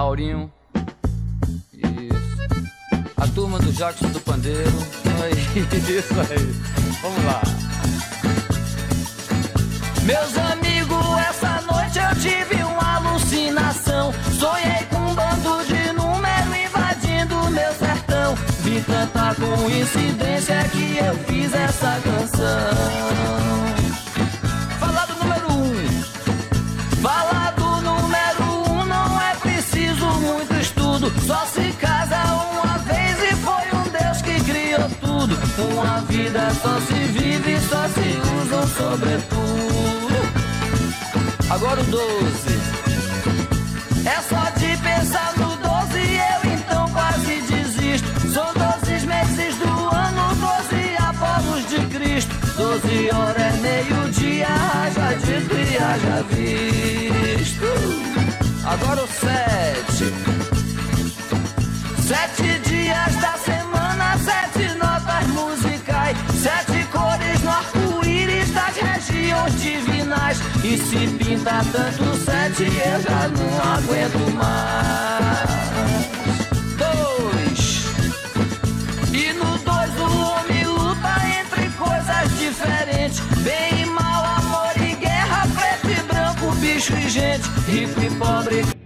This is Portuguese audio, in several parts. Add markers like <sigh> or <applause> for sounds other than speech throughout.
Aurinho. Isso. A turma do Jackson do Pandeiro. É <laughs> isso aí. Vamos lá. Meus amigos, essa noite eu tive uma alucinação. Sonhei com um bando de número invadindo meu sertão. Vi tanta coincidência que eu fiz essa canção. Vida só se vive, só se usa um sobretudo. Agora o 12. É só de pensar no 12 eu então quase desisto. São 12 meses do ano, 12 Apolos de Cristo. 12 horas é meio-dia, já dito e já visto. Agora o 7. Regiões divinais. E se pinta tanto sete, eu já não aguento mais. Dois. E no dois o homem luta entre coisas diferentes. Bem e mal, amor e guerra, preto e branco, bicho e gente, rico e pobre.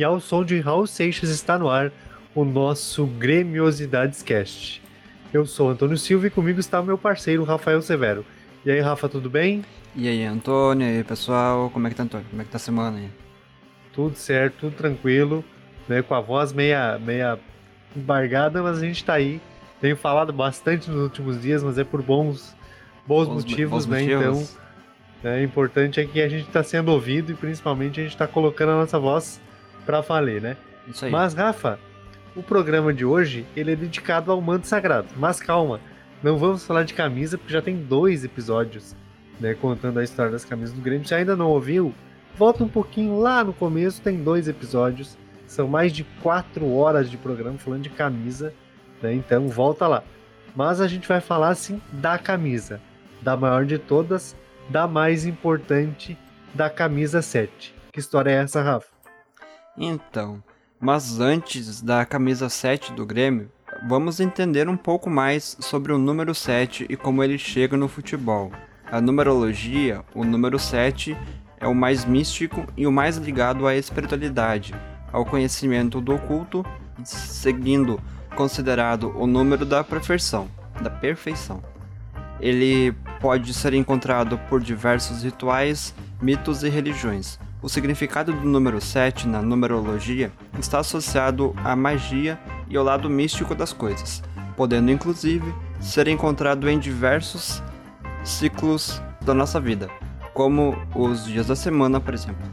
E ao som de Raul Seixas está no ar o nosso Gremiosidades Cast. Eu sou Antônio Silva e comigo está o meu parceiro Rafael Severo. E aí, Rafa, tudo bem? E aí, Antônio, e aí, pessoal, como é que tá, Antônio? Como é que tá a semana aí? Tudo certo, tudo tranquilo, né? Com a voz meia, meia embargada, mas a gente tá aí. Tenho falado bastante nos últimos dias, mas é por bons, bons, bons motivos, bons né? Motivos. Então, é importante é que a gente está sendo ouvido e principalmente a gente está colocando a nossa voz para valer, né? Isso aí. Mas, Rafa, o programa de hoje ele é dedicado ao manto sagrado. Mas calma, não vamos falar de camisa porque já tem dois episódios, né, contando a história das camisas do Grêmio. Se ainda não ouviu, volta um pouquinho lá no começo, tem dois episódios. São mais de quatro horas de programa falando de camisa, né? Então volta lá. Mas a gente vai falar assim da camisa, da maior de todas, da mais importante, da camisa 7. Que história é essa, Rafa? Então, mas antes da camisa 7 do Grêmio, vamos entender um pouco mais sobre o número 7 e como ele chega no futebol. A numerologia, o número 7 é o mais místico e o mais ligado à espiritualidade, ao conhecimento do oculto, seguindo considerado o número da perfeição, da perfeição. Ele pode ser encontrado por diversos rituais, mitos e religiões. O significado do número 7 na numerologia está associado à magia e ao lado místico das coisas, podendo inclusive ser encontrado em diversos ciclos da nossa vida, como os dias da semana, por exemplo.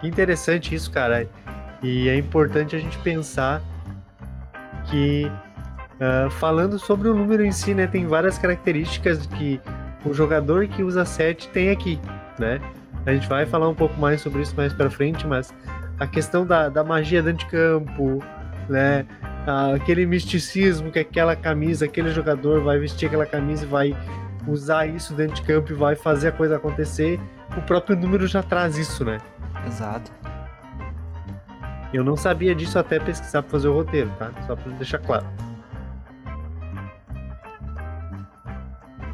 Que interessante isso, cara. E é importante a gente pensar que, uh, falando sobre o número em si, né, tem várias características que o jogador que usa 7 tem aqui, né? A gente vai falar um pouco mais sobre isso mais para frente, mas a questão da, da magia dentro de campo, né? Aquele misticismo que aquela camisa, aquele jogador vai vestir aquela camisa e vai usar isso dentro de campo e vai fazer a coisa acontecer. O próprio número já traz isso, né? Exato. Eu não sabia disso até pesquisar para fazer o roteiro, tá? Só para deixar claro.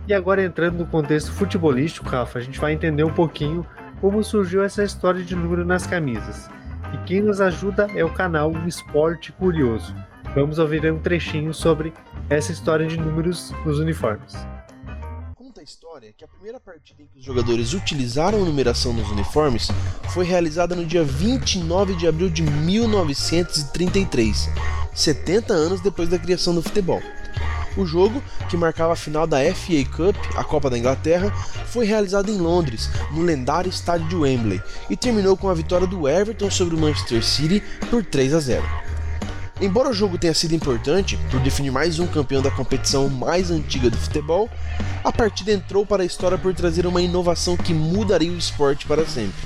E agora entrando no contexto futebolístico, Rafa, a gente vai entender um pouquinho como surgiu essa história de número nas camisas. E quem nos ajuda é o canal Esporte Curioso. Vamos ouvir um trechinho sobre essa história de números nos uniformes. Conta a história que a primeira partida em que os jogadores utilizaram a numeração nos uniformes foi realizada no dia 29 de abril de 1933, 70 anos depois da criação do futebol. O jogo, que marcava a final da FA Cup, a Copa da Inglaterra, foi realizado em Londres, no lendário estádio de Wembley, e terminou com a vitória do Everton sobre o Manchester City por 3 a 0. Embora o jogo tenha sido importante por definir mais um campeão da competição mais antiga do futebol, a partida entrou para a história por trazer uma inovação que mudaria o esporte para sempre.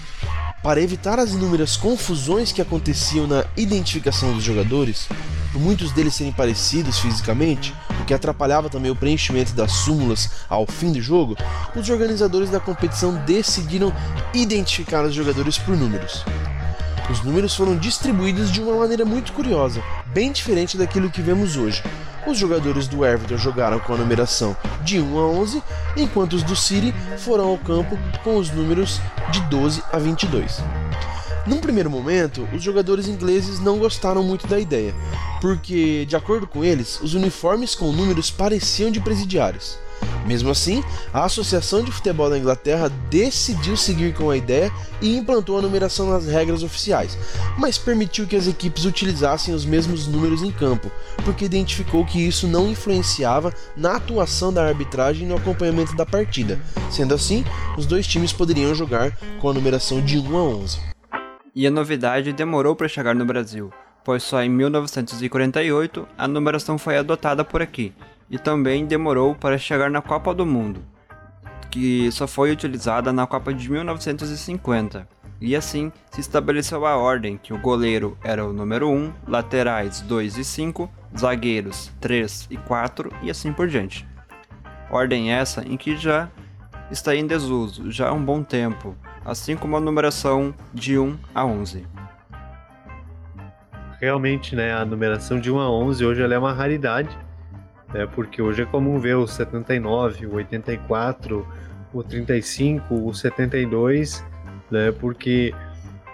Para evitar as inúmeras confusões que aconteciam na identificação dos jogadores, por muitos deles serem parecidos fisicamente, o que atrapalhava também o preenchimento das súmulas ao fim do jogo, os organizadores da competição decidiram identificar os jogadores por números. Os números foram distribuídos de uma maneira muito curiosa, bem diferente daquilo que vemos hoje. Os jogadores do Everton jogaram com a numeração de 1 a 11, enquanto os do City foram ao campo com os números de 12 a 22. Num primeiro momento, os jogadores ingleses não gostaram muito da ideia, porque, de acordo com eles, os uniformes com números pareciam de presidiários. Mesmo assim, a Associação de Futebol da Inglaterra decidiu seguir com a ideia e implantou a numeração nas regras oficiais, mas permitiu que as equipes utilizassem os mesmos números em campo, porque identificou que isso não influenciava na atuação da arbitragem no acompanhamento da partida. Sendo assim, os dois times poderiam jogar com a numeração de 1 a 11. E a novidade demorou para chegar no Brasil, pois só em 1948 a numeração foi adotada por aqui, e também demorou para chegar na Copa do Mundo, que só foi utilizada na Copa de 1950. E assim se estabeleceu a ordem que o goleiro era o número 1, laterais 2 e 5, zagueiros 3 e 4 e assim por diante. Ordem essa em que já está em desuso já há um bom tempo, assim como a numeração de 1 a 11. Realmente, né, a numeração de 1 a 11 hoje ela é uma raridade né? Porque hoje é comum ver o 79, o 84, o 35, o 72, né? Porque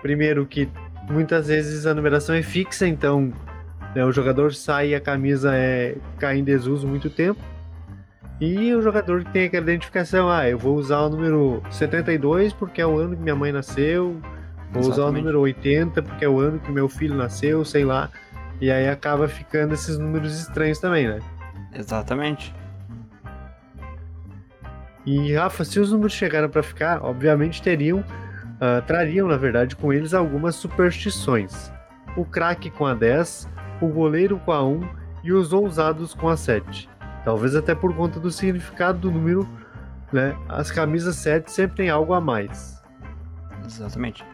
primeiro que muitas vezes a numeração é fixa, então né, o jogador sai e a camisa é cai em desuso muito tempo. E o jogador que tem aquela identificação, ah, eu vou usar o número 72 porque é o ano que minha mãe nasceu, vou Exatamente. usar o número 80 porque é o ano que meu filho nasceu, sei lá. E aí acaba ficando esses números estranhos também, né? Exatamente. E Rafa, se os números chegaram para ficar, obviamente teriam, uh, trariam na verdade com eles algumas superstições. O craque com a 10, o goleiro com a 1 e os ousados com a 7. Talvez até por conta do significado do número, né? As camisas 7 sempre tem algo a mais. Exatamente.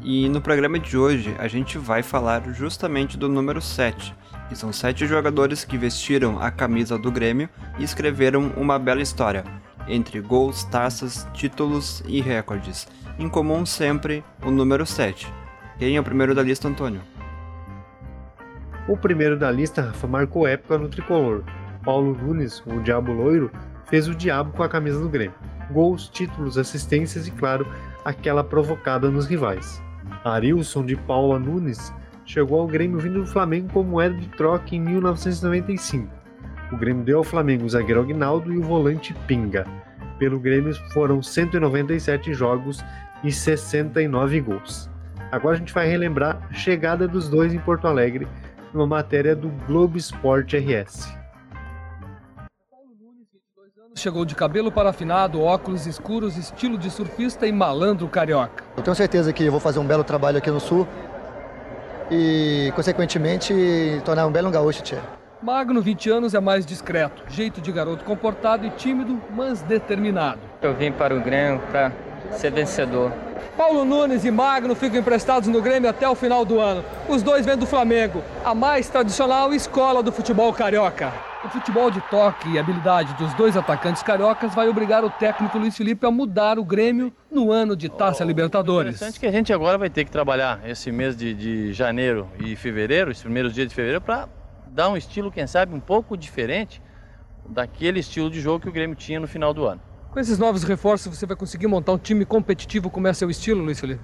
E no programa de hoje a gente vai falar justamente do número 7, que são sete jogadores que vestiram a camisa do Grêmio e escreveram uma bela história, entre gols, taças, títulos e recordes. Em comum sempre o número 7. Quem é o primeiro da lista, Antônio? O primeiro da lista, Rafa, marcou época no tricolor. Paulo Nunes, o Diabo Loiro, fez o diabo com a camisa do Grêmio. Gols, títulos, assistências e, claro, aquela provocada nos rivais. Arilson de Paula Nunes chegou ao Grêmio vindo do Flamengo como moeda de troca em 1995. O Grêmio deu ao Flamengo o zagueiro Aguinaldo e o volante Pinga. Pelo Grêmio foram 197 jogos e 69 gols. Agora a gente vai relembrar a chegada dos dois em Porto Alegre numa matéria do Globo Esporte RS. Chegou de cabelo parafinado, óculos escuros, estilo de surfista e malandro carioca. Eu tenho certeza que eu vou fazer um belo trabalho aqui no Sul e, consequentemente, tornar um belo gaúcho, tia. Magno, 20 anos, é mais discreto. Jeito de garoto comportado e tímido, mas determinado. Eu vim para o Grêmio para ser vencedor. Paulo Nunes e Magno ficam emprestados no Grêmio até o final do ano. Os dois vêm do Flamengo, a mais tradicional escola do futebol carioca. O futebol de toque e habilidade dos dois atacantes cariocas vai obrigar o técnico Luiz Felipe a mudar o Grêmio no ano de Taça Libertadores. Interessante que a gente agora vai ter que trabalhar esse mês de, de janeiro e fevereiro, os primeiros dias de fevereiro, para dar um estilo, quem sabe, um pouco diferente daquele estilo de jogo que o Grêmio tinha no final do ano. Com esses novos reforços, você vai conseguir montar um time competitivo como é seu estilo, Luiz Felipe?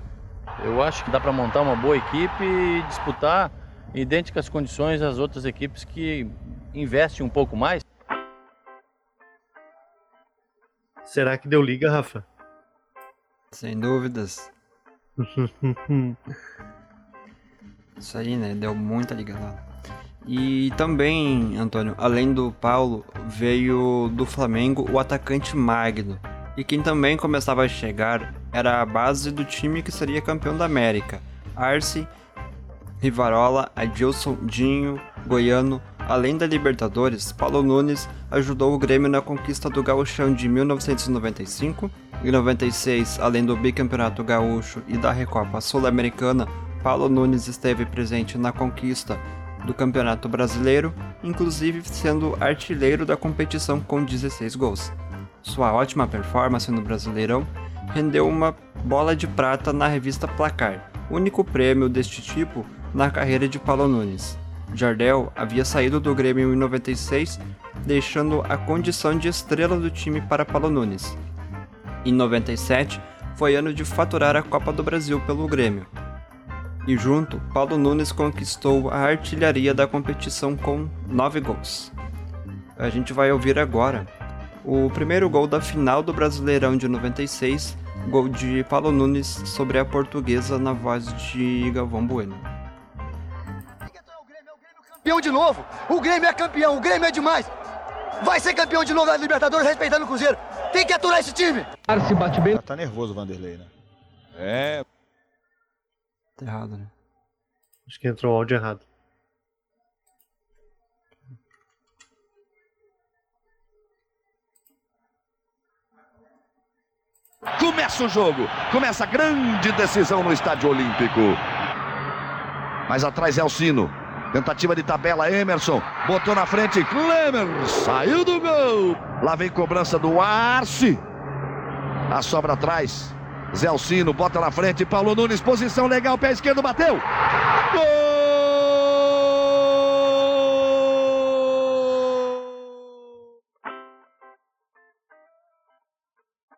Eu acho que dá para montar uma boa equipe e disputar idênticas condições às outras equipes que investe um pouco mais. Será que deu liga, Rafa? Sem dúvidas. <laughs> Isso aí, né? Deu muita liga lá. E também, Antônio, além do Paulo, veio do Flamengo o atacante Magno. E quem também começava a chegar era a base do time que seria campeão da América: Arce, Rivarola, Adilson, Dinho, Goiano, Além da Libertadores, Paulo Nunes ajudou o Grêmio na conquista do Gauchão de 1995 e 96, além do Bicampeonato Gaúcho e da Recopa Sul-Americana, Paulo Nunes esteve presente na conquista do Campeonato Brasileiro, inclusive sendo artilheiro da competição com 16 gols. Sua ótima performance no Brasileirão rendeu uma bola de prata na revista Placar, único prêmio deste tipo na carreira de Paulo Nunes. Jardel havia saído do Grêmio em 96, deixando a condição de estrela do time para Paulo Nunes. Em 97, foi ano de faturar a Copa do Brasil pelo Grêmio. E junto, Paulo Nunes conquistou a artilharia da competição com 9 gols. A gente vai ouvir agora o primeiro gol da final do Brasileirão de 96, gol de Paulo Nunes sobre a portuguesa na voz de Galvão Bueno. Campeão de novo! O Grêmio é campeão, o Grêmio é demais! Vai ser campeão de novo da Libertadores respeitando o Cruzeiro! Tem que aturar esse time! Se bate bem. Tá nervoso o Vanderlei, né? É. Tá errado, né? Acho que entrou o áudio errado. Começa o jogo. Começa a grande decisão no Estádio Olímpico. Mais atrás é o Sino. Tentativa de tabela, Emerson. Botou na frente, Klemer. Saiu do gol. Lá vem cobrança do Arce. A sobra atrás. Zé Alcino bota na frente. Paulo Nunes, posição legal. Pé esquerdo, bateu.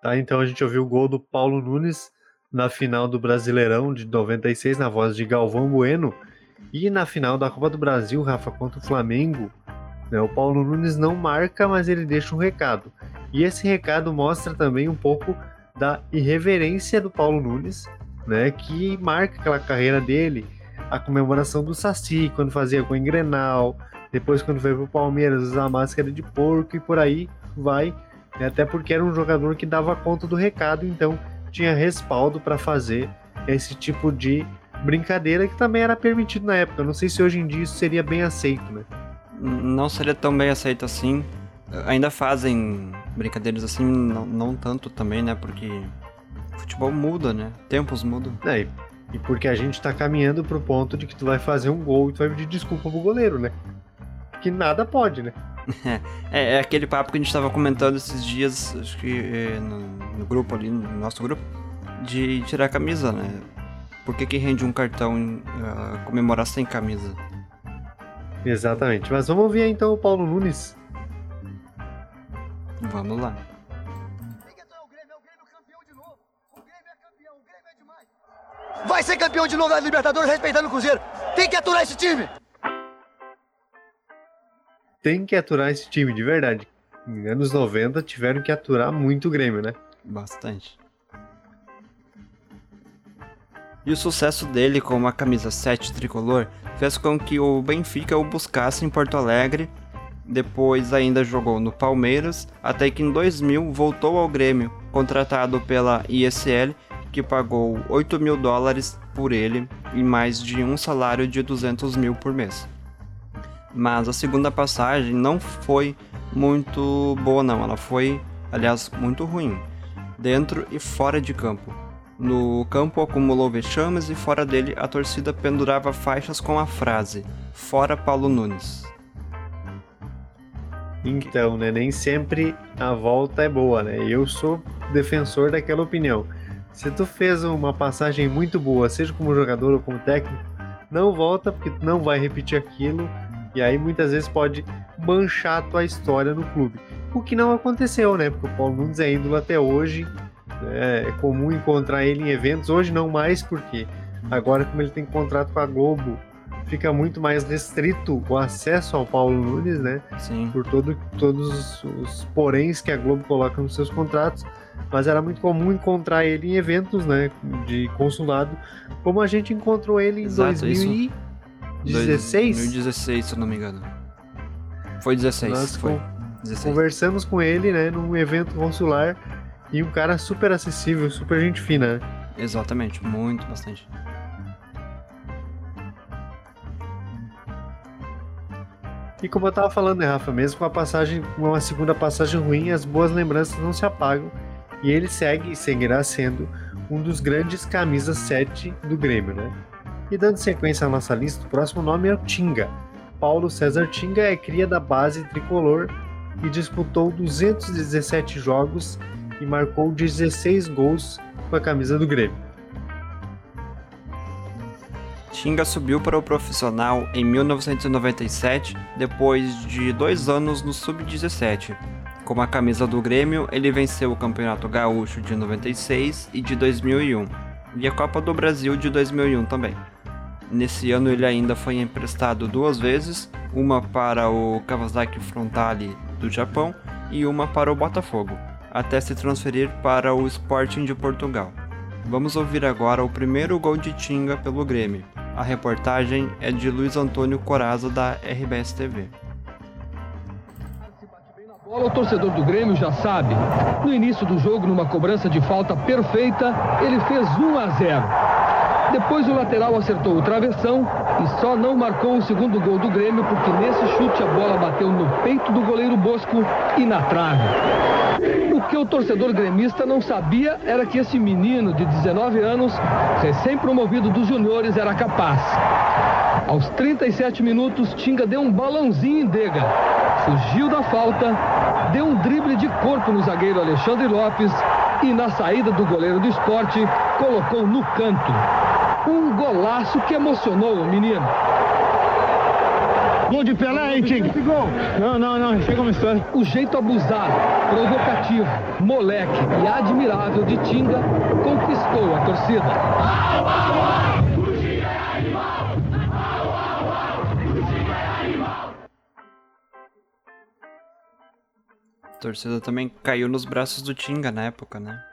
Tá, então a gente ouviu o gol do Paulo Nunes na final do Brasileirão de 96 na voz de Galvão Bueno e na final da Copa do Brasil, Rafa, contra o Flamengo, né, o Paulo Nunes não marca, mas ele deixa um recado. E esse recado mostra também um pouco da irreverência do Paulo Nunes, né, que marca aquela carreira dele, a comemoração do Saci, quando fazia com o Grenal, depois quando veio pro Palmeiras usar a máscara de porco e por aí vai, né, até porque era um jogador que dava conta do recado, então tinha respaldo para fazer esse tipo de brincadeira que também era permitido na época. Não sei se hoje em dia isso seria bem aceito, né? Não seria tão bem aceito assim. Ainda fazem brincadeiras assim, não, não tanto também, né? Porque futebol muda, né? Tempos mudam. É, e- e porque a gente tá caminhando pro ponto de que tu vai fazer um gol e tu vai pedir desculpa pro goleiro, né? Que nada pode, né? <laughs> É, é aquele papo que a gente tava comentando esses dias, acho que é, no, no grupo ali, no nosso grupo, de tirar a camisa, né? Por que, que rende um cartão ah, comemorar sem camisa? Exatamente. Mas vamos ouvir então o Paulo Nunes. Vamos lá. Vai ser campeão de novo da Libertadores respeitando o Cruzeiro! Tem que aturar esse time! Tem que aturar esse time, de verdade. Em anos 90 tiveram que aturar muito o Grêmio, né? Bastante. E o sucesso dele com a camisa 7 tricolor fez com que o Benfica o buscasse em Porto Alegre. Depois ainda jogou no Palmeiras, até que em 2000 voltou ao Grêmio, contratado pela ISL, que pagou 8 mil dólares por ele e mais de um salário de 200 mil por mês. Mas a segunda passagem não foi muito boa não, ela foi, aliás, muito ruim, dentro e fora de campo. No campo acumulou vexames e fora dele a torcida pendurava faixas com a frase Fora Paulo Nunes. Então, né? Nem sempre a volta é boa, né? Eu sou defensor daquela opinião. Se tu fez uma passagem muito boa, seja como jogador ou como técnico, não volta porque tu não vai repetir aquilo e aí muitas vezes pode manchar a tua história no clube. O que não aconteceu, né? Porque o Paulo Nunes é ídolo até hoje. né? É comum encontrar ele em eventos, hoje não mais, porque agora como ele tem contrato com a Globo, fica muito mais restrito o acesso ao Paulo Nunes, né? Sim. por todo, todos os, poréns que a Globo coloca nos seus contratos, mas era muito comum encontrar ele em eventos né, de consulado, como a gente encontrou ele em Exato, isso. 2016. 2016, se eu não me engano. Foi 16, Nós foi. con- 16. conversamos com ele né, num evento consular e um cara super acessível, super gente fina. né? Exatamente, muito, bastante. E como eu tava falando, né, Rafa, mesmo com a passagem, uma segunda passagem ruim, as boas lembranças não se apagam. E ele segue e seguirá sendo um dos grandes camisas 7 do Grêmio, né? E dando sequência à nossa lista, o próximo nome é o Tinga. Paulo César Tinga é cria da base tricolor e disputou 217 jogos e marcou 16 gols com a camisa do Grêmio. Tinga subiu para o profissional em 1997, depois de dois anos no Sub-17. Com a camisa do Grêmio, ele venceu o Campeonato Gaúcho de 96 e de 2001, e a Copa do Brasil de 2001 também. Nesse ano ele ainda foi emprestado duas vezes, uma para o Kawasaki Frontale do Japão e uma para o Botafogo, até se transferir para o Sporting de Portugal. Vamos ouvir agora o primeiro gol de Tinga pelo Grêmio. A reportagem é de Luiz Antônio Coraza da RBS TV. O torcedor do Grêmio já sabe. No início do jogo, numa cobrança de falta perfeita, ele fez 1 a 0. Depois o lateral acertou o travessão e só não marcou o segundo gol do Grêmio porque nesse chute a bola bateu no peito do goleiro Bosco e na trave. O que o torcedor gremista não sabia era que esse menino de 19 anos, recém-promovido dos juniores, era capaz. Aos 37 minutos, Tinga deu um balãozinho em Dega. Fugiu da falta, deu um drible de corpo no zagueiro Alexandre Lopes e na saída do goleiro do esporte, colocou no canto. Um golaço que emocionou o menino. Gol de Pelé, hein, Tinga? Não, não, não, chega uma história. O jeito abusado, provocativo, moleque e admirável de Tinga conquistou a torcida. A torcida também caiu nos braços do Tinga na época, né?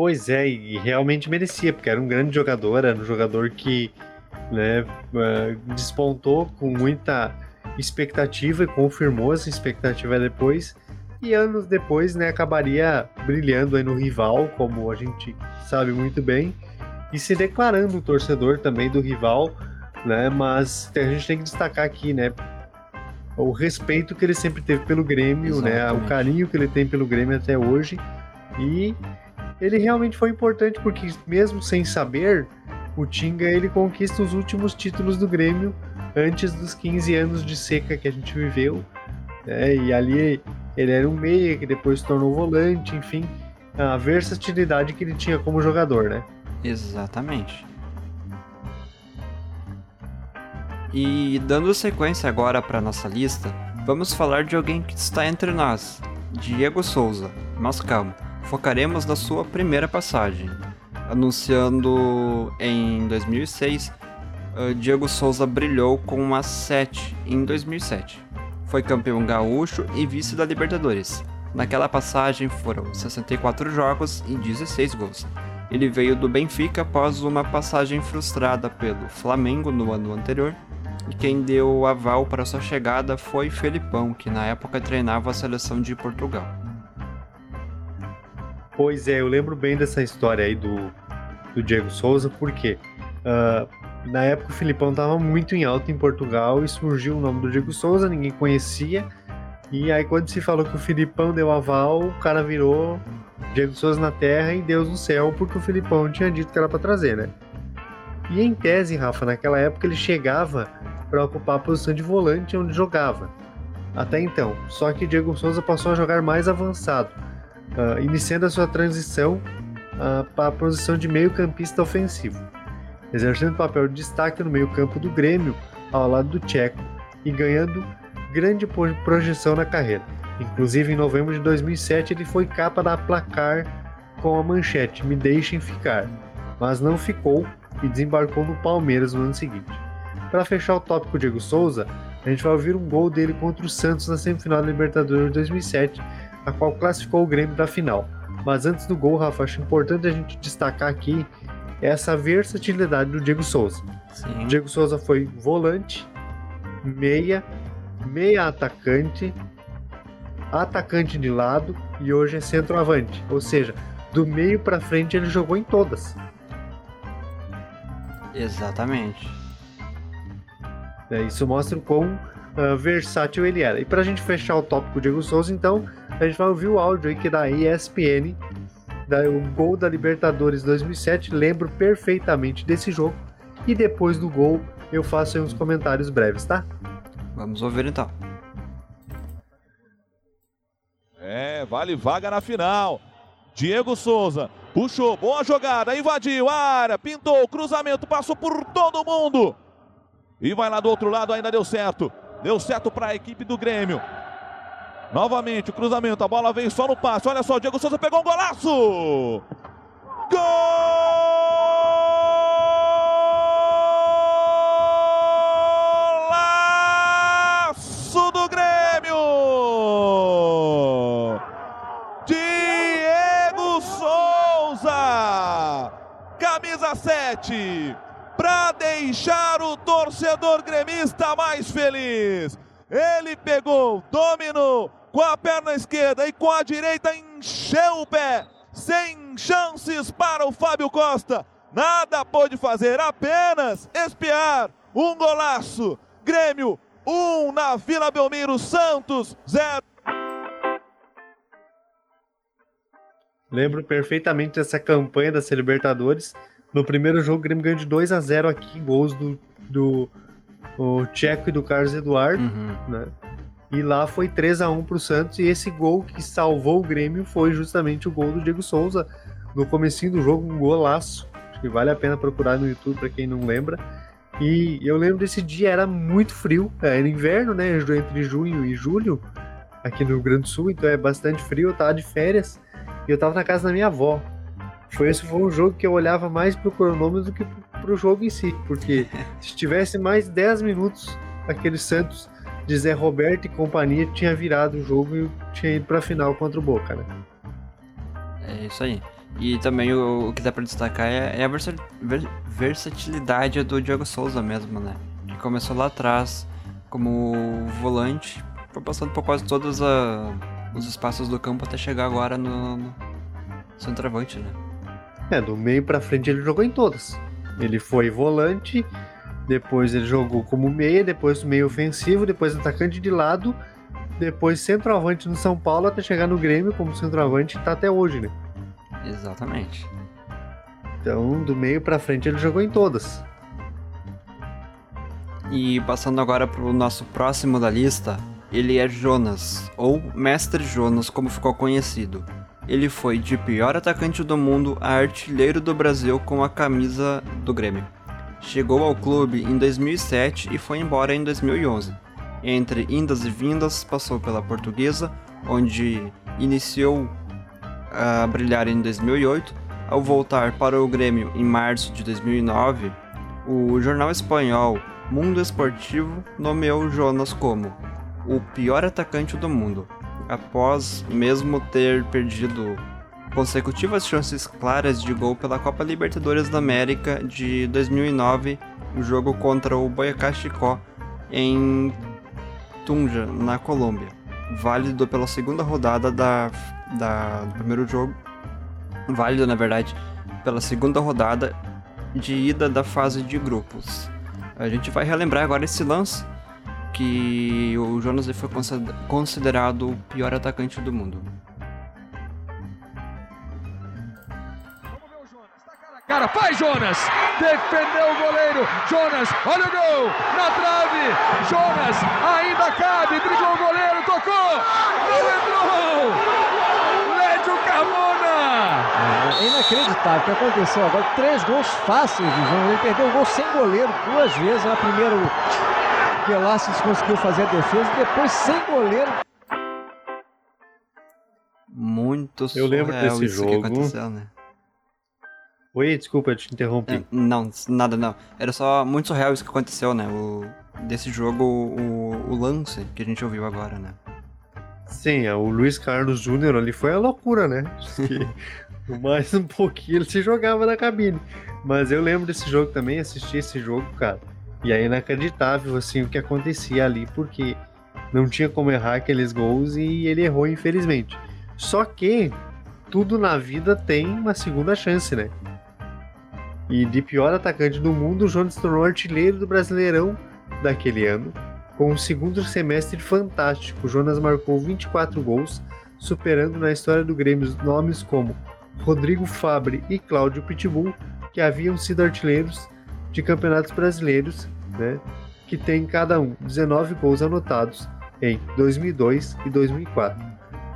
Pois é, e realmente merecia, porque era um grande jogador, era um jogador que né, despontou com muita expectativa e confirmou essa expectativa depois. E anos depois, né, acabaria brilhando aí no rival, como a gente sabe muito bem, e se declarando torcedor também do rival, né? Mas a gente tem que destacar aqui, né, o respeito que ele sempre teve pelo Grêmio, Exatamente. né, o carinho que ele tem pelo Grêmio até hoje. E ele realmente foi importante porque mesmo sem saber, o Tinga ele conquista os últimos títulos do Grêmio antes dos 15 anos de seca que a gente viveu. Né? E ali ele era um meia que depois se tornou volante, enfim, a versatilidade que ele tinha como jogador, né? Exatamente. E dando sequência agora para nossa lista, vamos falar de alguém que está entre nós, Diego Souza. Mas calma, focaremos na sua primeira passagem. Anunciando em 2006, uh, Diego Souza brilhou com uma 7 em 2007. Foi campeão gaúcho e vice da Libertadores. Naquela passagem foram 64 jogos e 16 gols. Ele veio do Benfica após uma passagem frustrada pelo Flamengo no ano anterior, e quem deu o aval para sua chegada foi Felipão, que na época treinava a seleção de Portugal. Pois é, eu lembro bem dessa história aí do, do Diego Souza, porque uh, na época o Filipão estava muito em alta em Portugal e surgiu o nome do Diego Souza, ninguém conhecia. E aí quando se falou que o Filipão deu aval, o cara virou Diego Souza na terra e Deus no céu, porque o Filipão tinha dito que era para trazer, né? E em tese, Rafa, naquela época ele chegava para ocupar a posição de volante onde jogava. Até então, só que Diego Souza passou a jogar mais avançado, uh, iniciando a sua transição uh, para a posição de meio-campista ofensivo, exercendo papel de destaque no meio-campo do Grêmio ao lado do Tcheco e ganhando grande projeção na carreira. Inclusive, em novembro de 2007, ele foi capa da placar com a manchete Me Deixem Ficar, mas não ficou e desembarcou no Palmeiras no ano seguinte. Para fechar o tópico Diego Souza, a gente vai ouvir um gol dele contra o Santos na semifinal da Libertadores de 2007, a qual classificou o Grêmio da final. Mas antes do gol, Rafa, acho importante a gente destacar aqui essa versatilidade do Diego Souza. Sim. Diego Souza foi volante, meia, meia atacante, atacante de lado e hoje é centroavante. Ou seja, do meio para frente ele jogou em todas. Exatamente. É, isso mostra o quão uh, versátil ele era. E para a gente fechar o tópico Diego Souza, então, a gente vai ouvir o áudio aí que é da ESPN, da, o gol da Libertadores 2007. Lembro perfeitamente desse jogo. E depois do gol, eu faço uns comentários breves, tá? Vamos ouvir então. É, vale vaga na final. Diego Souza puxou, boa jogada, invadiu a área, pintou, cruzamento, passou por todo mundo. E vai lá do outro lado, ainda deu certo. Deu certo para a equipe do Grêmio. Novamente o cruzamento, a bola veio só no passe. Olha só, Diego Souza pegou um golaço! Golaço do Grêmio! Diego Souza! Camisa 7 para deixar o torcedor gremista mais feliz. Ele pegou, dominou com a perna esquerda e com a direita encheu o pé. Sem chances para o Fábio Costa. Nada pôde fazer, apenas espiar. Um golaço. Grêmio 1 um na Vila Belmiro, Santos 0. Lembro perfeitamente dessa campanha da Libertadores. No primeiro jogo, o Grêmio ganhou de 2 a 0 aqui, gols do, do o Tcheco e do Carlos Eduardo, Uhum. né? E lá foi 3 a 1 pro Santos e esse gol que salvou o Grêmio foi justamente o gol do Diego Souza no comecinho do jogo, um golaço. Acho que vale a pena procurar no YouTube para quem não lembra. E eu lembro desse dia, era muito frio, era inverno, né? Entre junho e julho, aqui no Rio Grande do Sul, então é bastante frio, eu tava de férias e eu tava na casa da minha avó. Foi esse foi um jogo que eu olhava mais pro cronômetro do que pro jogo em si, porque se tivesse mais 10 minutos, aquele Santos de Zé Roberto e companhia tinha virado o jogo e tinha ido pra final contra o Boca, né? É isso aí. E também o, o que dá pra destacar é, é a versa- ver- versatilidade do Diego Souza mesmo, né? Que começou lá atrás como volante, foi passando por quase todos a- os espaços do campo até chegar agora no, no centroavante, né? É, do meio pra frente ele jogou em todas. Ele foi volante, depois ele jogou como meia, depois meio ofensivo, depois atacante de lado, depois centroavante no São Paulo até chegar no Grêmio como centroavante tá até hoje, né? Exatamente. Então, do meio pra frente ele jogou em todas. E passando agora pro nosso próximo da lista, ele é Jonas, ou Mestre Jonas, como ficou conhecido. Ele foi de pior atacante do mundo a artilheiro do Brasil com a camisa do Grêmio. Chegou ao clube em 2007 e foi embora em 2011. Entre indas e vindas, passou pela Portuguesa, onde iniciou a brilhar em 2008. Ao voltar para o Grêmio em março de 2009, o jornal espanhol Mundo Esportivo nomeou Jonas como o pior atacante do mundo, após mesmo ter perdido consecutivas chances claras de gol pela Copa Libertadores da América de 2009, o jogo contra o Boyacá Chicó em Tunja, na Colômbia, válido pela segunda rodada da, da, do primeiro jogo, válido na verdade pela segunda rodada de ida da fase de grupos. A gente vai relembrar agora esse lance que o Jonas foi consider- considerado o pior atacante do mundo. Cara, faz Jonas! Defendeu o goleiro! Jonas, olha o gol! Na trave! Jonas, ainda cabe! Driblou o goleiro, tocou! Não entrou! Lédio Carmona! É inacreditável o que aconteceu agora. Três gols fáceis do João. Ele perdeu o gol sem goleiro duas vezes. Na primeira, o Velasquez conseguiu fazer a defesa. Depois, sem goleiro. Muito Eu lembro desse isso que jogo. aconteceu, né? Oi, desculpa, eu te interrompi. É, Não, nada não. Era só muito surreal isso que aconteceu, né? O, desse jogo, o, o lance que a gente ouviu agora, né? Sim, o Luiz Carlos Júnior ali foi a loucura, né? <laughs> Mais um pouquinho ele se jogava na cabine. Mas eu lembro desse jogo também, assisti esse jogo, cara. E é inacreditável, assim, o que acontecia ali, porque não tinha como errar aqueles gols e ele errou, infelizmente. Só que tudo na vida tem uma segunda chance, né? E de pior atacante do mundo, o Jonas se tornou artilheiro do Brasileirão daquele ano, com um segundo semestre fantástico. O Jonas marcou 24 gols, superando na história do Grêmio nomes como Rodrigo Fabre e Cláudio Pitbull, que haviam sido artilheiros de campeonatos brasileiros, né? que tem cada um 19 gols anotados em 2002 e 2004.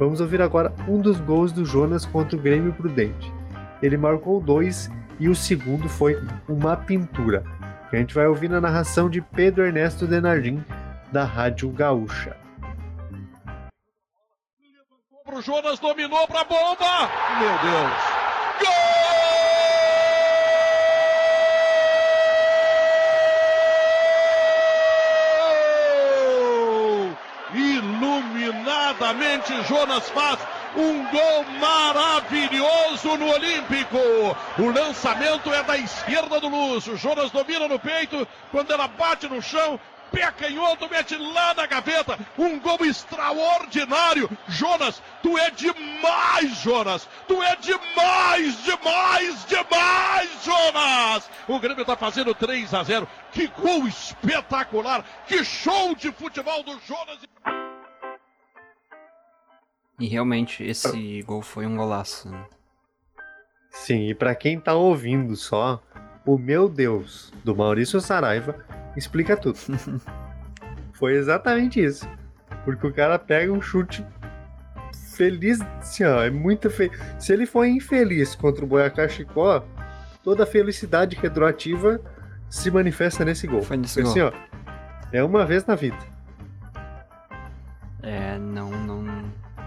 Vamos ouvir agora um dos gols do Jonas contra o Grêmio Prudente. Ele marcou dois e o segundo foi uma pintura, que a gente vai ouvir na narração de Pedro Ernesto Denardim, da Rádio Gaúcha. Pro Jonas, dominou pra bomba! Meu Deus! Gol! Iluminadamente Jonas faz um gol maravilhoso no Olímpico. O lançamento é da esquerda do Luz. O Jonas domina no peito. Quando ela bate no chão, pé canhoto, mete lá na gaveta. Um gol extraordinário. Jonas, tu é demais, Jonas. Tu é demais, demais, demais, Jonas. O Grêmio tá fazendo 3 a 0. Que gol espetacular. Que show de futebol do Jonas. E realmente esse gol foi um golaço. Né? Sim, e para quem tá ouvindo só, o meu Deus do Maurício Saraiva explica tudo. <laughs> foi exatamente isso. Porque o cara pega um chute feliz, assim, ó, é muito fe... Se ele foi infeliz contra o Boyacá Chicó, toda a felicidade retroativa se manifesta nesse gol. Foi nesse assim, gol. ó, é uma vez na vida.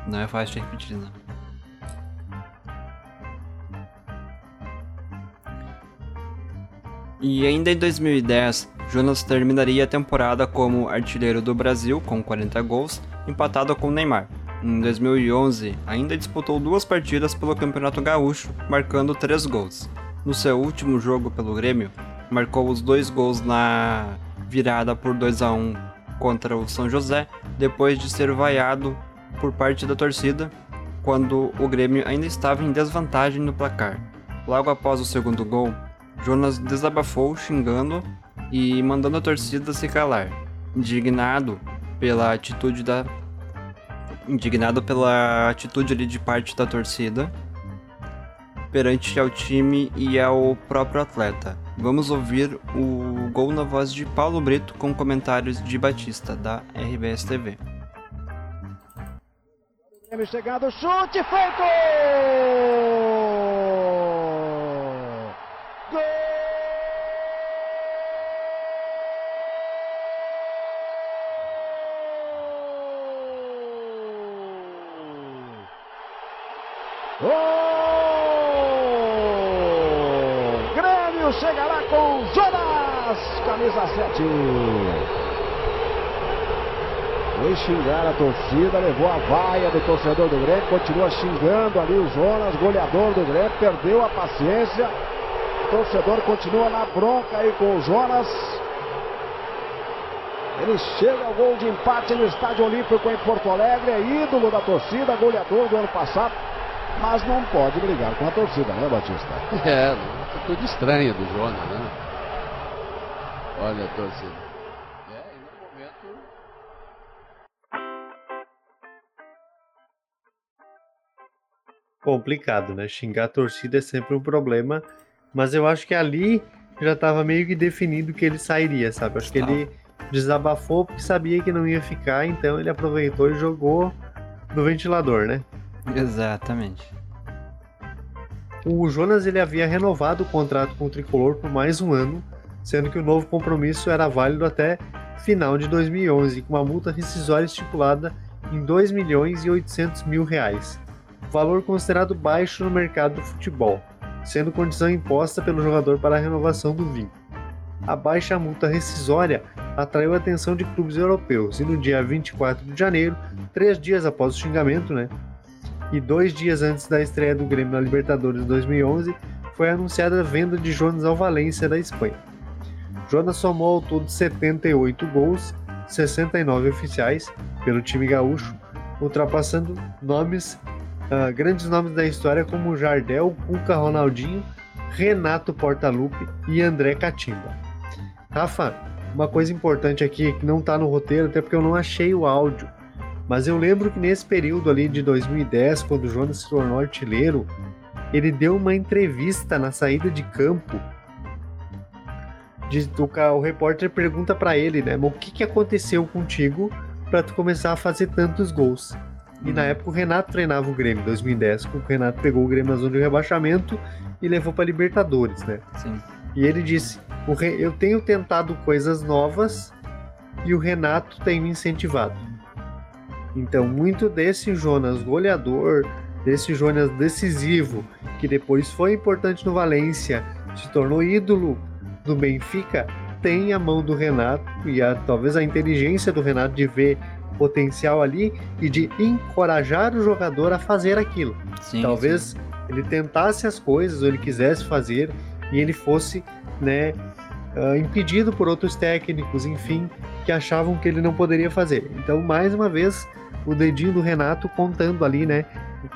Não é fácil de repetir, não. E ainda em 2010, Jonas terminaria a temporada como artilheiro do Brasil com 40 gols, empatado com Neymar. Em 2011, ainda disputou duas partidas pelo Campeonato Gaúcho, marcando 3 gols. No seu último jogo pelo Grêmio, marcou os dois gols na virada por 2 a 1 contra o São José, depois de ser vaiado por parte da torcida quando o Grêmio ainda estava em desvantagem no placar. Logo após o segundo gol, Jonas desabafou xingando e mandando a torcida se calar, indignado pela atitude da indignado pela atitude ali de parte da torcida perante ao time e ao próprio atleta. Vamos ouvir o gol na voz de Paulo Brito com comentários de Batista da RBS TV. Grêmio chegando, chute feito! Gol! Gol! Grêmio chegará com Jonas, camisa 7. Foi xingar a torcida, levou a vaia do torcedor do Grêmio, continua xingando ali o Jonas, goleador do Grêmio, perdeu a paciência. O torcedor continua na bronca aí com o Jonas. Ele chega ao gol de empate no Estádio Olímpico em Porto Alegre, é ídolo da torcida, goleador do ano passado, mas não pode brigar com a torcida, né, Batista? <laughs> É, tudo estranho do Jonas, né? Olha a torcida. Complicado, né? Xingar a torcida é sempre um problema, mas eu acho que ali já estava meio que definido que ele sairia, sabe? Acho que ele desabafou porque sabia que não ia ficar, então ele aproveitou e jogou no ventilador, né? Exatamente. O Jonas ele havia renovado o contrato com o Tricolor por mais um ano, sendo que o novo compromisso era válido até final de 2011, com uma multa rescisória estipulada em 2 milhões e 800 mil reais valor considerado baixo no mercado do futebol, sendo condição imposta pelo jogador para a renovação do vínculo. A baixa multa rescisória atraiu a atenção de clubes europeus e no dia 24 de janeiro, três dias após o xingamento, né, e dois dias antes da estreia do Grêmio na Libertadores 2011, foi anunciada a venda de Jonas ao Valência da Espanha. Jonas somou ao todo 78 gols, 69 oficiais pelo time gaúcho, ultrapassando nomes uh, grandes nomes da história como Jardel, Cuca Ronaldinho, Renato Portaluppi e André Catimba. Rafa, uma coisa importante aqui que não está no roteiro, até porque eu não achei o áudio, mas eu lembro que nesse período ali de 2010, quando o Jonas se tornou artilheiro, ele deu uma entrevista na saída de campo diz- o, o repórter pergunta pra ele, né? "Mas O que, que aconteceu contigo pra tu começar a fazer tantos gols? E na época o Renato treinava o Grêmio, em 2010. O Renato pegou o Grêmio na zona de rebaixamento e levou pra Libertadores, né? Sim. E ele disse: "O Re- Eu tenho tentado coisas novas e o Renato tem me incentivado. Então, muito desse Jonas goleador, desse Jonas decisivo, que depois foi importante no Valência, se tornou ídolo do Benfica, tem a mão do Renato e a, talvez a inteligência do Renato de ver potencial ali e de encorajar o jogador a fazer aquilo. Sim, talvez ele tentasse as coisas ou ele quisesse fazer e ele fosse, né, ah, impedido por outros técnicos, enfim, que achavam que ele não poderia fazer. Então, mais uma vez, o dedinho do Renato contando ali, né,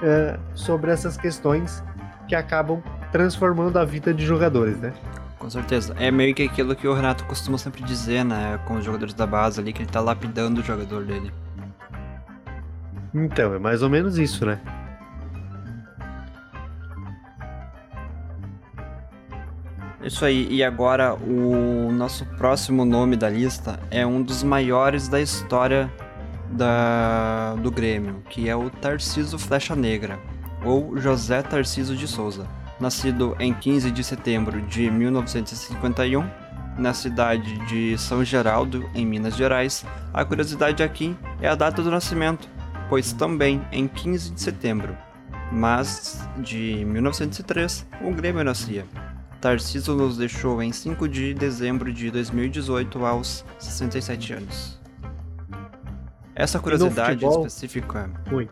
ah, sobre essas questões que acabam transformando a vida de jogadores, né? Com certeza. É meio que aquilo que o Renato costuma sempre dizer, né? Com os jogadores da base ali, que ele tá lapidando o jogador dele. Então, é mais ou menos isso, né? Isso aí, e agora o nosso próximo nome da lista é um dos maiores da história da, do Grêmio, que é o Tarciso Flecha Negra, ou José Tarciso de Souza. Nascido em 15 de setembro de 1951, na cidade de São Geraldo, em Minas Gerais, a curiosidade aqui é a data do nascimento, pois também em 15 de setembro, mas de 1903, o Grêmio nascia. Tarciso nos deixou em 5 de dezembro de 2018 aos 67 anos. Essa curiosidade futebol? específica, Oi.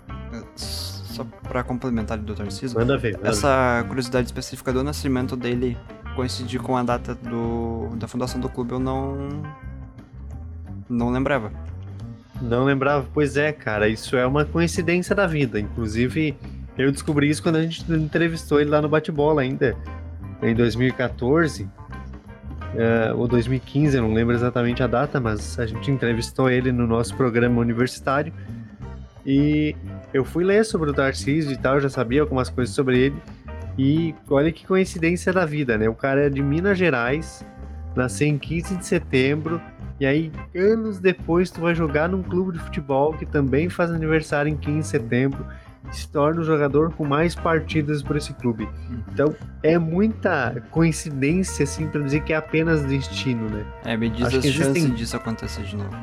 Só para complementar do Tarciso, Manda ver, manda essa curiosidade específica do nascimento dele coincidir com a data do, da fundação do clube, eu não não lembrava. Não lembrava? Pois é, cara, isso é uma coincidência da vida. Inclusive, eu descobri isso quando a gente entrevistou ele lá no bate-bola ainda, em 2014. eh, ou 2015, eu não lembro exatamente a data, mas a gente entrevistou ele no nosso programa universitário. E eu fui ler sobre o Tarcísio e tal, eu já sabia algumas coisas sobre ele. E olha que coincidência da vida, né? O cara é de Minas Gerais, nasceu em 15 de setembro, e aí anos depois tu vai jogar num clube de futebol que também faz aniversário em 15 de setembro e se torna o jogador com mais partidas por esse clube. Então é muita coincidência, assim, pra dizer que é apenas destino, né? É, me diz Acho as que chances existem- disso acontecer de novo.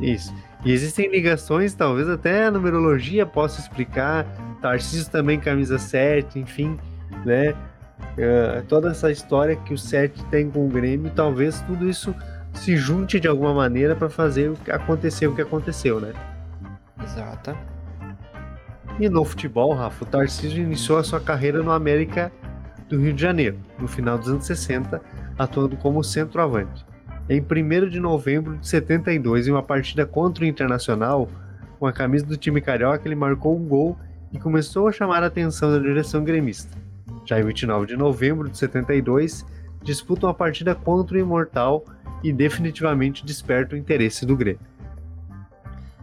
Isso. E existem ligações, talvez até a numerologia possa explicar. Tarcísio também camisa 7, enfim, né? Eh, toda essa história que o 7 tem com o Grêmio, talvez tudo isso se junte de alguma maneira para fazer o que acontecer o que aconteceu, né? Exata. E no futebol, Rafa, o Tarcísio iniciou a sua carreira no América do Rio de Janeiro, no final dos anos 60, atuando como centroavante. Em 1 de novembro de 72, em uma partida contra o Internacional, com a camisa do time carioca, ele marcou um gol e começou a chamar a atenção da direção gremista. Já em 29 de novembro de 72, disputa uma partida contra o Imortal e definitivamente desperta o interesse do Grêmio.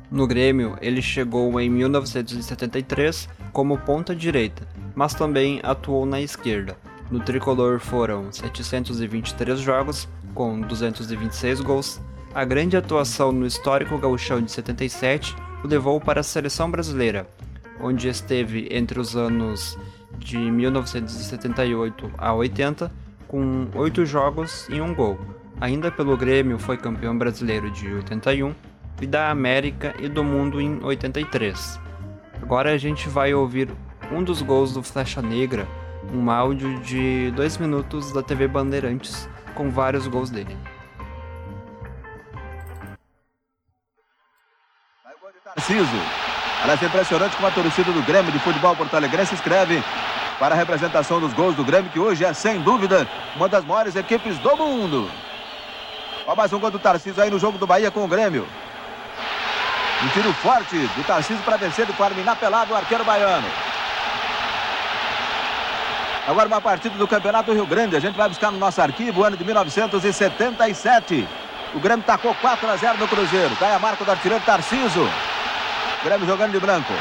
No Grêmio, ele chegou em 1973 como ponta direita, mas também atuou na esquerda. No tricolor foram 723 jogos, com 226 gols. A grande atuação no histórico gauchão de 77 o levou para a seleção brasileira, onde esteve entre os anos de 1978 a 80, com 8 jogos e um gol. Ainda pelo Grêmio foi campeão brasileiro de 81 e da América e do mundo em 83. Agora a gente vai ouvir um dos gols do Flecha Negra, um áudio de 2 minutos da TV Bandeirantes com vários gols dele. Tarciso. Aliás, impressionante como a torcida do Grêmio de Futebol Porto Alegre se inscreve para a representação dos gols do Grêmio, que hoje é, sem dúvida, uma das maiores equipes do mundo. Ó, mais um gol do Tarcísio aí no jogo do Bahia com o Grêmio. Um tiro forte do Tarcísio para vencer de forma inapelada o arqueiro baiano. Agora uma partida do Campeonato Rio Grande. A gente vai buscar no nosso arquivo o ano de 1977. O Grêmio tacou 4 a 0 no Cruzeiro. Cai a marca do artilheiro Tarciso. Grêmio jogando de branco.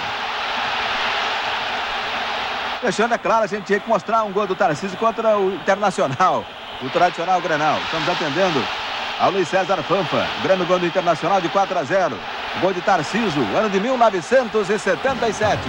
Fechando, é claro, a gente tinha que mostrar um gol do Tarcísio contra o Internacional. o tradicional Grenal. Estamos atendendo ao Luiz César Fanfa. Grêmio gol do Internacional de 4 a 0. Gol de Tarciso, ano de 1977.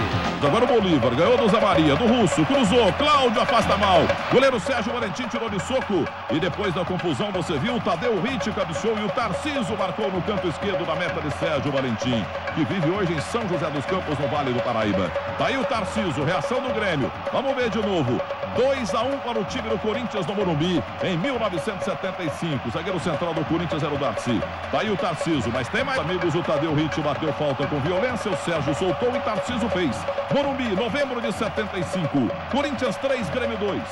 Agora o Bolívar ganhou do Zé Maria, do Russo, cruzou, Cláudio afasta mal. Goleiro Sérgio Valentim tirou de soco. E depois da confusão você viu o Tadeu Ritt cabeceou e o Tarciso marcou no canto esquerdo da meta de Sérgio Valentim, que vive hoje em São José dos Campos, no Vale do Paraíba. Tá aí o Tarciso, reação do Grêmio. Vamos ver de novo. 2 a 1 para o time do Corinthians no Morumbi em 1975. O zagueiro central do Corinthians era o Darcy. Tá aí o Tarciso, mas tem mais amigos. O Tadeu Ritt bateu falta com violência. O Sérgio soltou e Tarciso fez. Morumbi, novembro de 75. Corinthians 3, Grêmio 2.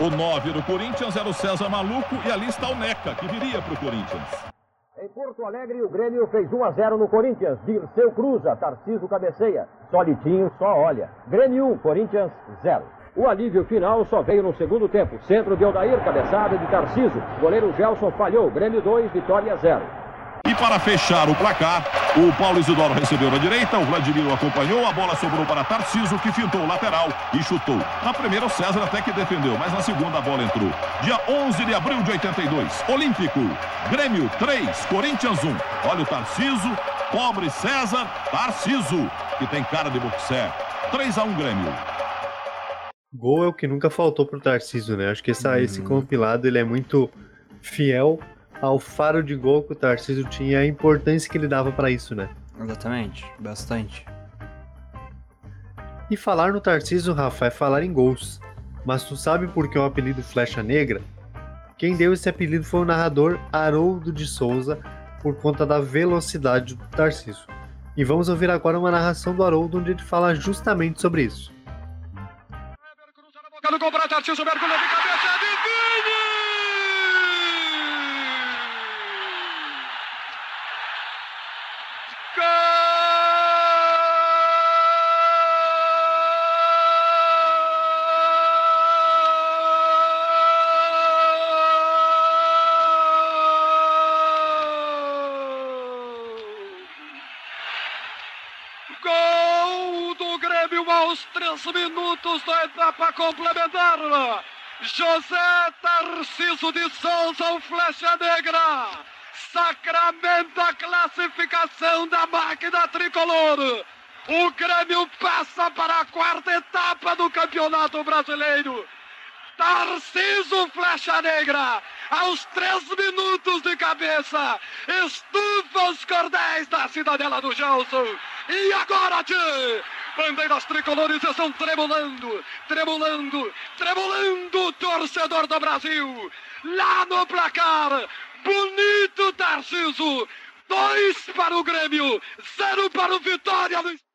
O 9 do Corinthians era o César Maluco e ali está o Neca, que viria para o Corinthians. Em Porto Alegre, o Grêmio fez 1 a 0 no Corinthians. Dirceu cruza, Tarciso cabeceia. Solitinho só olha. Grêmio 1, Corinthians 0. O alívio final só veio no segundo tempo. Centro de Aldair, cabeçada de Tarciso. Goleiro Gelson falhou. Grêmio 2, Vitória 0. E para fechar o placar, o Paulo Isidoro recebeu na direita, o Vladimir o acompanhou, a bola sobrou para Tarciso, que fintou o lateral e chutou. Na primeira, o César até que defendeu, mas na segunda a bola entrou. Dia 11 de abril de 82, Olímpico, Grêmio 3, Corinthians 1. Olha o Tarciso, pobre César, Tarciso, que tem cara de boxer. 3 a 1 Grêmio. Gol é o que nunca faltou pro Tarciso, né? Acho que essa, Uhum. esse compilado ele é muito fiel ao faro de gol que o Tarciso tinha e a importância que ele dava pra isso, né? Exatamente, bastante. E falar no Tarciso, Rafa, é falar em gols. Mas tu sabe por que o apelido Flecha Negra? Quem deu esse apelido foi o narrador Haroldo de Souza, por conta da velocidade do Tarciso. E vamos ouvir agora uma narração do Haroldo, onde ele fala justamente sobre isso. Boca do gol para Tarcísio, mergulhou de cabeça, Aos três minutos da etapa complementar. José Tarciso de Souza, o Flecha Negra, sacramenta a classificação da máquina tricolor. O Grêmio passa para a quarta etapa do Campeonato Brasileiro. Tarciso Flecha Negra, aos três minutos de cabeça, estufa os cordéis da cidadela do Gelson. E agora, tchê, bandeiras tricolores estão tremulando, tremulando, tremulando, torcedor do Brasil. Lá no placar, bonito Tarciso, dois para o Grêmio, zero para o Vitória. No...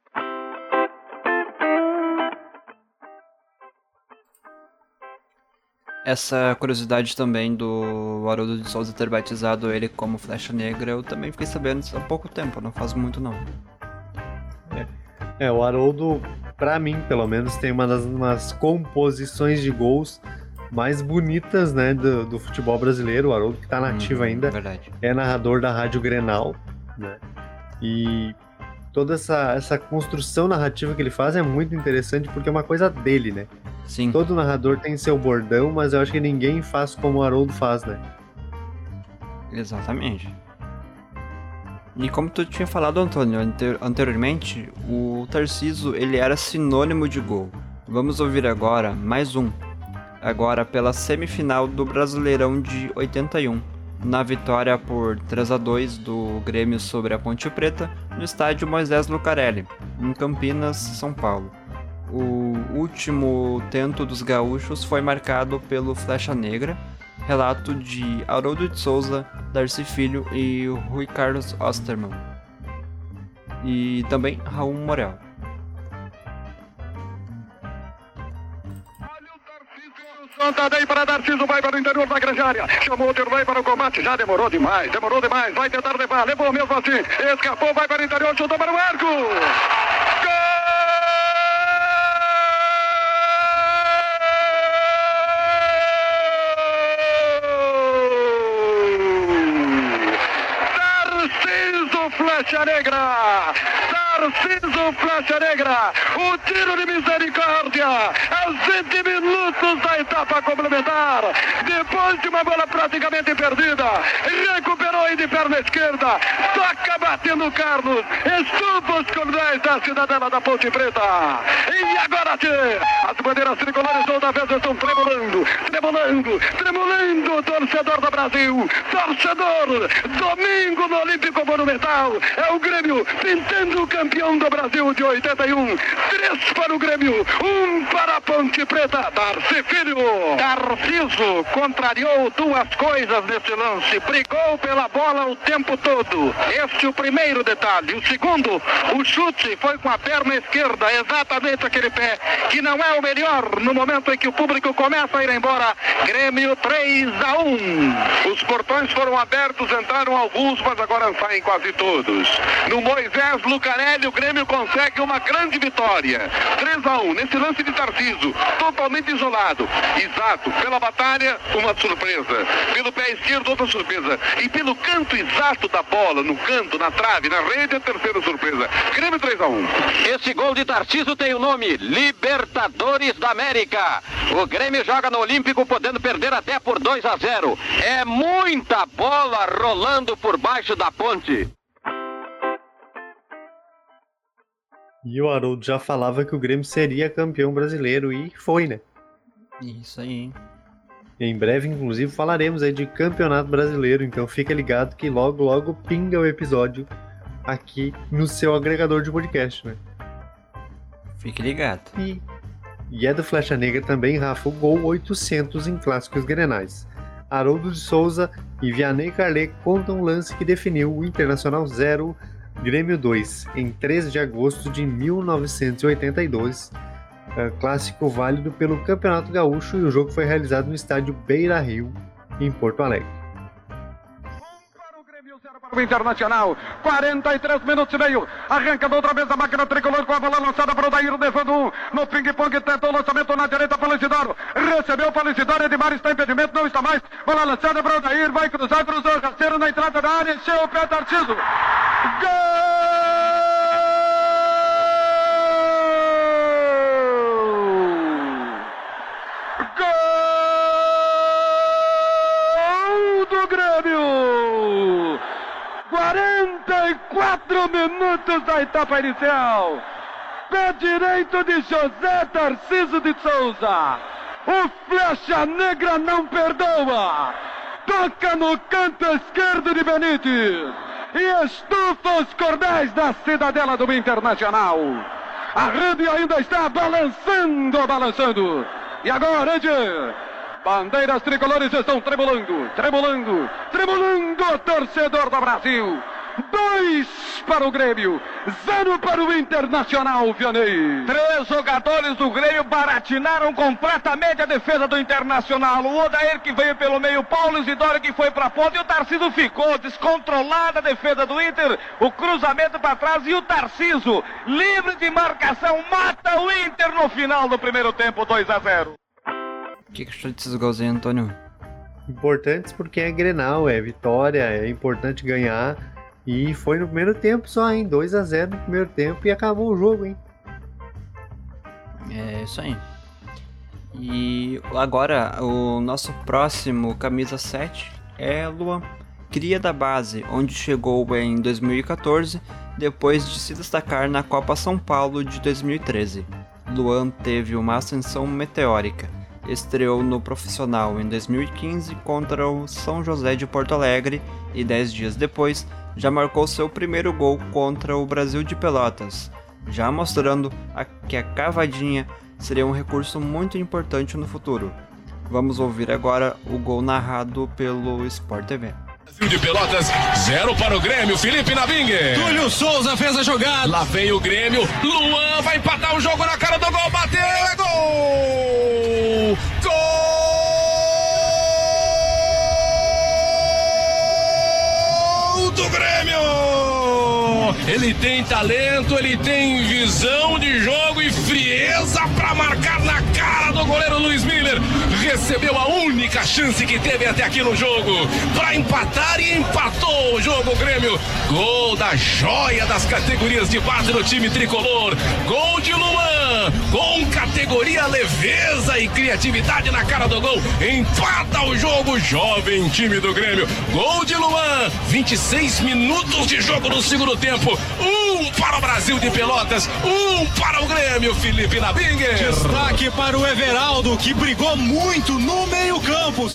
Essa curiosidade também do Haroldo de Souza ter batizado ele como Flecha Negra, eu também fiquei sabendo há pouco tempo, não faz muito não. É, o Haroldo, pra mim, pelo menos, tem uma das umas composições de gols mais bonitas, né, do, do futebol brasileiro. O Haroldo que tá nativo Uhum, ainda. verdade. É narrador da Rádio Grenal, né? E toda essa, essa construção narrativa que ele faz é muito interessante porque é uma coisa dele, né? Sim. Todo narrador tem seu bordão, mas eu acho que ninguém faz como o Haroldo faz, né? Exatamente. E como tu tinha falado, Antônio, ante- anteriormente, o Tarciso ele era sinônimo de gol. Vamos ouvir agora mais um. Agora pela semifinal do Brasileirão de 81, na vitória por 3 a 2 do Grêmio sobre a Ponte Preta, no estádio Moisés Lucarelli, em Campinas, São Paulo. O último tento dos gaúchos foi marcado pelo Flecha Negra, relato de Haroldo de Souza, Darcy Filho e Rui Carlos Osterman. E também Raul Morel. Santa Day para Narciso, vai para o interior da grande área. Chamou o Dirley para o combate, já demorou demais, demorou demais. Vai tentar levar, levou mesmo assim. Escapou, vai para o interior, chutou para o arco. Flecha Negra! Tarciso Flecha Negra! O tiro de misericórdia! Aos 20 minutos da etapa complementar! Depois de uma bola praticamente perdida, recuperou aí de perna esquerda, toca batendo o Carlos, estupa os cordéis da cidadela da Ponte Preta. E agora, tchê, as bandeiras tricolores toda vez estão tremulando, tremulando, tremulando, torcedor do Brasil, torcedor, domingo no Olímpico Monumental, é o Grêmio pintando o campeão do Brasil de 81. Três para o Grêmio, um para a Ponte Preta, Darcy Filho. Tarciso contrariou duas coisas nesse lance, brigou pela bola o tempo todo. Este é o primeiro detalhe. O segundo, o chute foi com a perna esquerda, exatamente aquele pé que não é o melhor no momento em que o público começa a ir embora. Grêmio 3 a 1. Os portões foram abertos, entraram alguns, mas agora saem quase todos. No Moisés Lucarelli, o Grêmio consegue uma grande vitória. 3 a 1 nesse lance de Tarciso, totalmente isolado. Exato, pela batalha, uma surpresa. Pelo pé esquerdo, outra surpresa. E pelo canto exato da bola, no canto, na trave, na rede, a terceira surpresa. Grêmio 3 a 1. Esse gol de Tarciso tem o nome Libertadores da América. O Grêmio joga no Olímpico podendo perder até por 2 a 0. É muita bola rolando por baixo da ponte. E o Haroldo já falava que o Grêmio seria campeão brasileiro e foi, né? Isso aí. Em breve, inclusive, falaremos aí de campeonato brasileiro, então fica ligado que logo, logo pinga o episódio aqui no seu agregador de podcast, né? Fique ligado. E, e é do Flecha Negra também, Rafa, o gol 800 em clássicos grenais. Haroldo de Souza e Vianney Carlet contam um lance que definiu o Internacional 0, Grêmio 2, em 13 de agosto de 1982, é, clássico válido pelo Campeonato Gaúcho e o jogo foi realizado no estádio Beira Rio, em Porto Alegre. Internacional, 43 minutos e meio. Arranca outra vez a máquina tricolor com a bola lançada para o Daíro, levando um. No ping-pong, tentou o lançamento na direita para o. Recebeu Lisidoro, Edmar está impedimento, não está mais. Bola lançada para o Daír, vai cruzar, cruzou, rasteiro na entrada da área, encheu o pé Tarciso. Gol Grêmio! 44 minutos da etapa inicial. Pé direito de José Tarciso de Souza. O Flecha Negra não perdoa. Toca no canto esquerdo de Benítez. E estufa os cordéis da cidadela do Internacional. A rede ainda está balançando, balançando. E agora, Ed, bandeiras tricolores estão tremulando, tremulando, tremulando, torcedor do Brasil. Dois para o Grêmio, zero para o Internacional, Vianney. Três jogadores do Grêmio baratinaram completamente a defesa do Internacional. O Odair que veio pelo meio, Paulo Isidoro que foi para a ponta e o Tarciso ficou descontrolada a defesa do Inter. O cruzamento para trás e o Tarciso, livre de marcação, mata o Inter no final do primeiro tempo, 2 a 0. O que, que achou desses gols aí, Antônio? Importantes porque é Grenal, é vitória, é importante ganhar. E foi no primeiro tempo só, hein? 2 a 0 no primeiro tempo e acabou o jogo, hein? É isso aí. E agora o nosso próximo camisa 7 é Luan, cria da base, onde chegou em 2014, depois de se destacar na Copa São Paulo de 2013. Luan teve uma ascensão meteórica. Estreou no profissional em 2015 contra o São José de Porto Alegre e 10 dias depois já marcou seu primeiro gol contra o Brasil de Pelotas, já mostrando a que a cavadinha seria um recurso muito importante no futuro. Vamos ouvir agora o gol narrado pelo Sport TV. de Pelotas, zero para o Grêmio, Felipe Nabingue. Túlio Souza fez a jogada. Lá vem o Grêmio, Luan vai empatar o jogo na cara do gol, bateu, é gol! Gol do Grêmio! Ele tem talento, ele tem visão de jogo e frieza para marcar na cara do goleiro Luiz Miller. Recebeu a única chance que teve até aqui no jogo para empatar e empatou o jogo Grêmio. Gol da joia das categorias de base do time tricolor. Gol de Luan com categoria leveza e criatividade na cara do gol. Empata o jogo, jovem time do Grêmio. Gol de Luan, 26 minutos de jogo no segundo tempo. Um para o Brasil de Pelotas, um para o Grêmio, Felipe Nabinger. Destaque para o Everaldo, que brigou muito no meio-campo.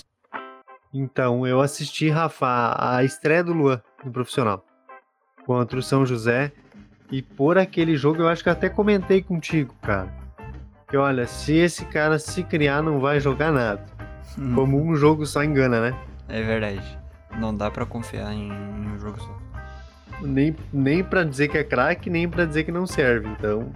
Então, eu assisti, Rafa, a estreia do Luan no profissional contra o São José. E por aquele jogo eu acho que até comentei contigo, cara. Que olha, se esse cara se criar, não vai jogar nada. Hum. Como um jogo só engana, né? É verdade. Não dá pra confiar em um jogo só. Nem, nem pra dizer que é craque, nem pra dizer que não serve. Então.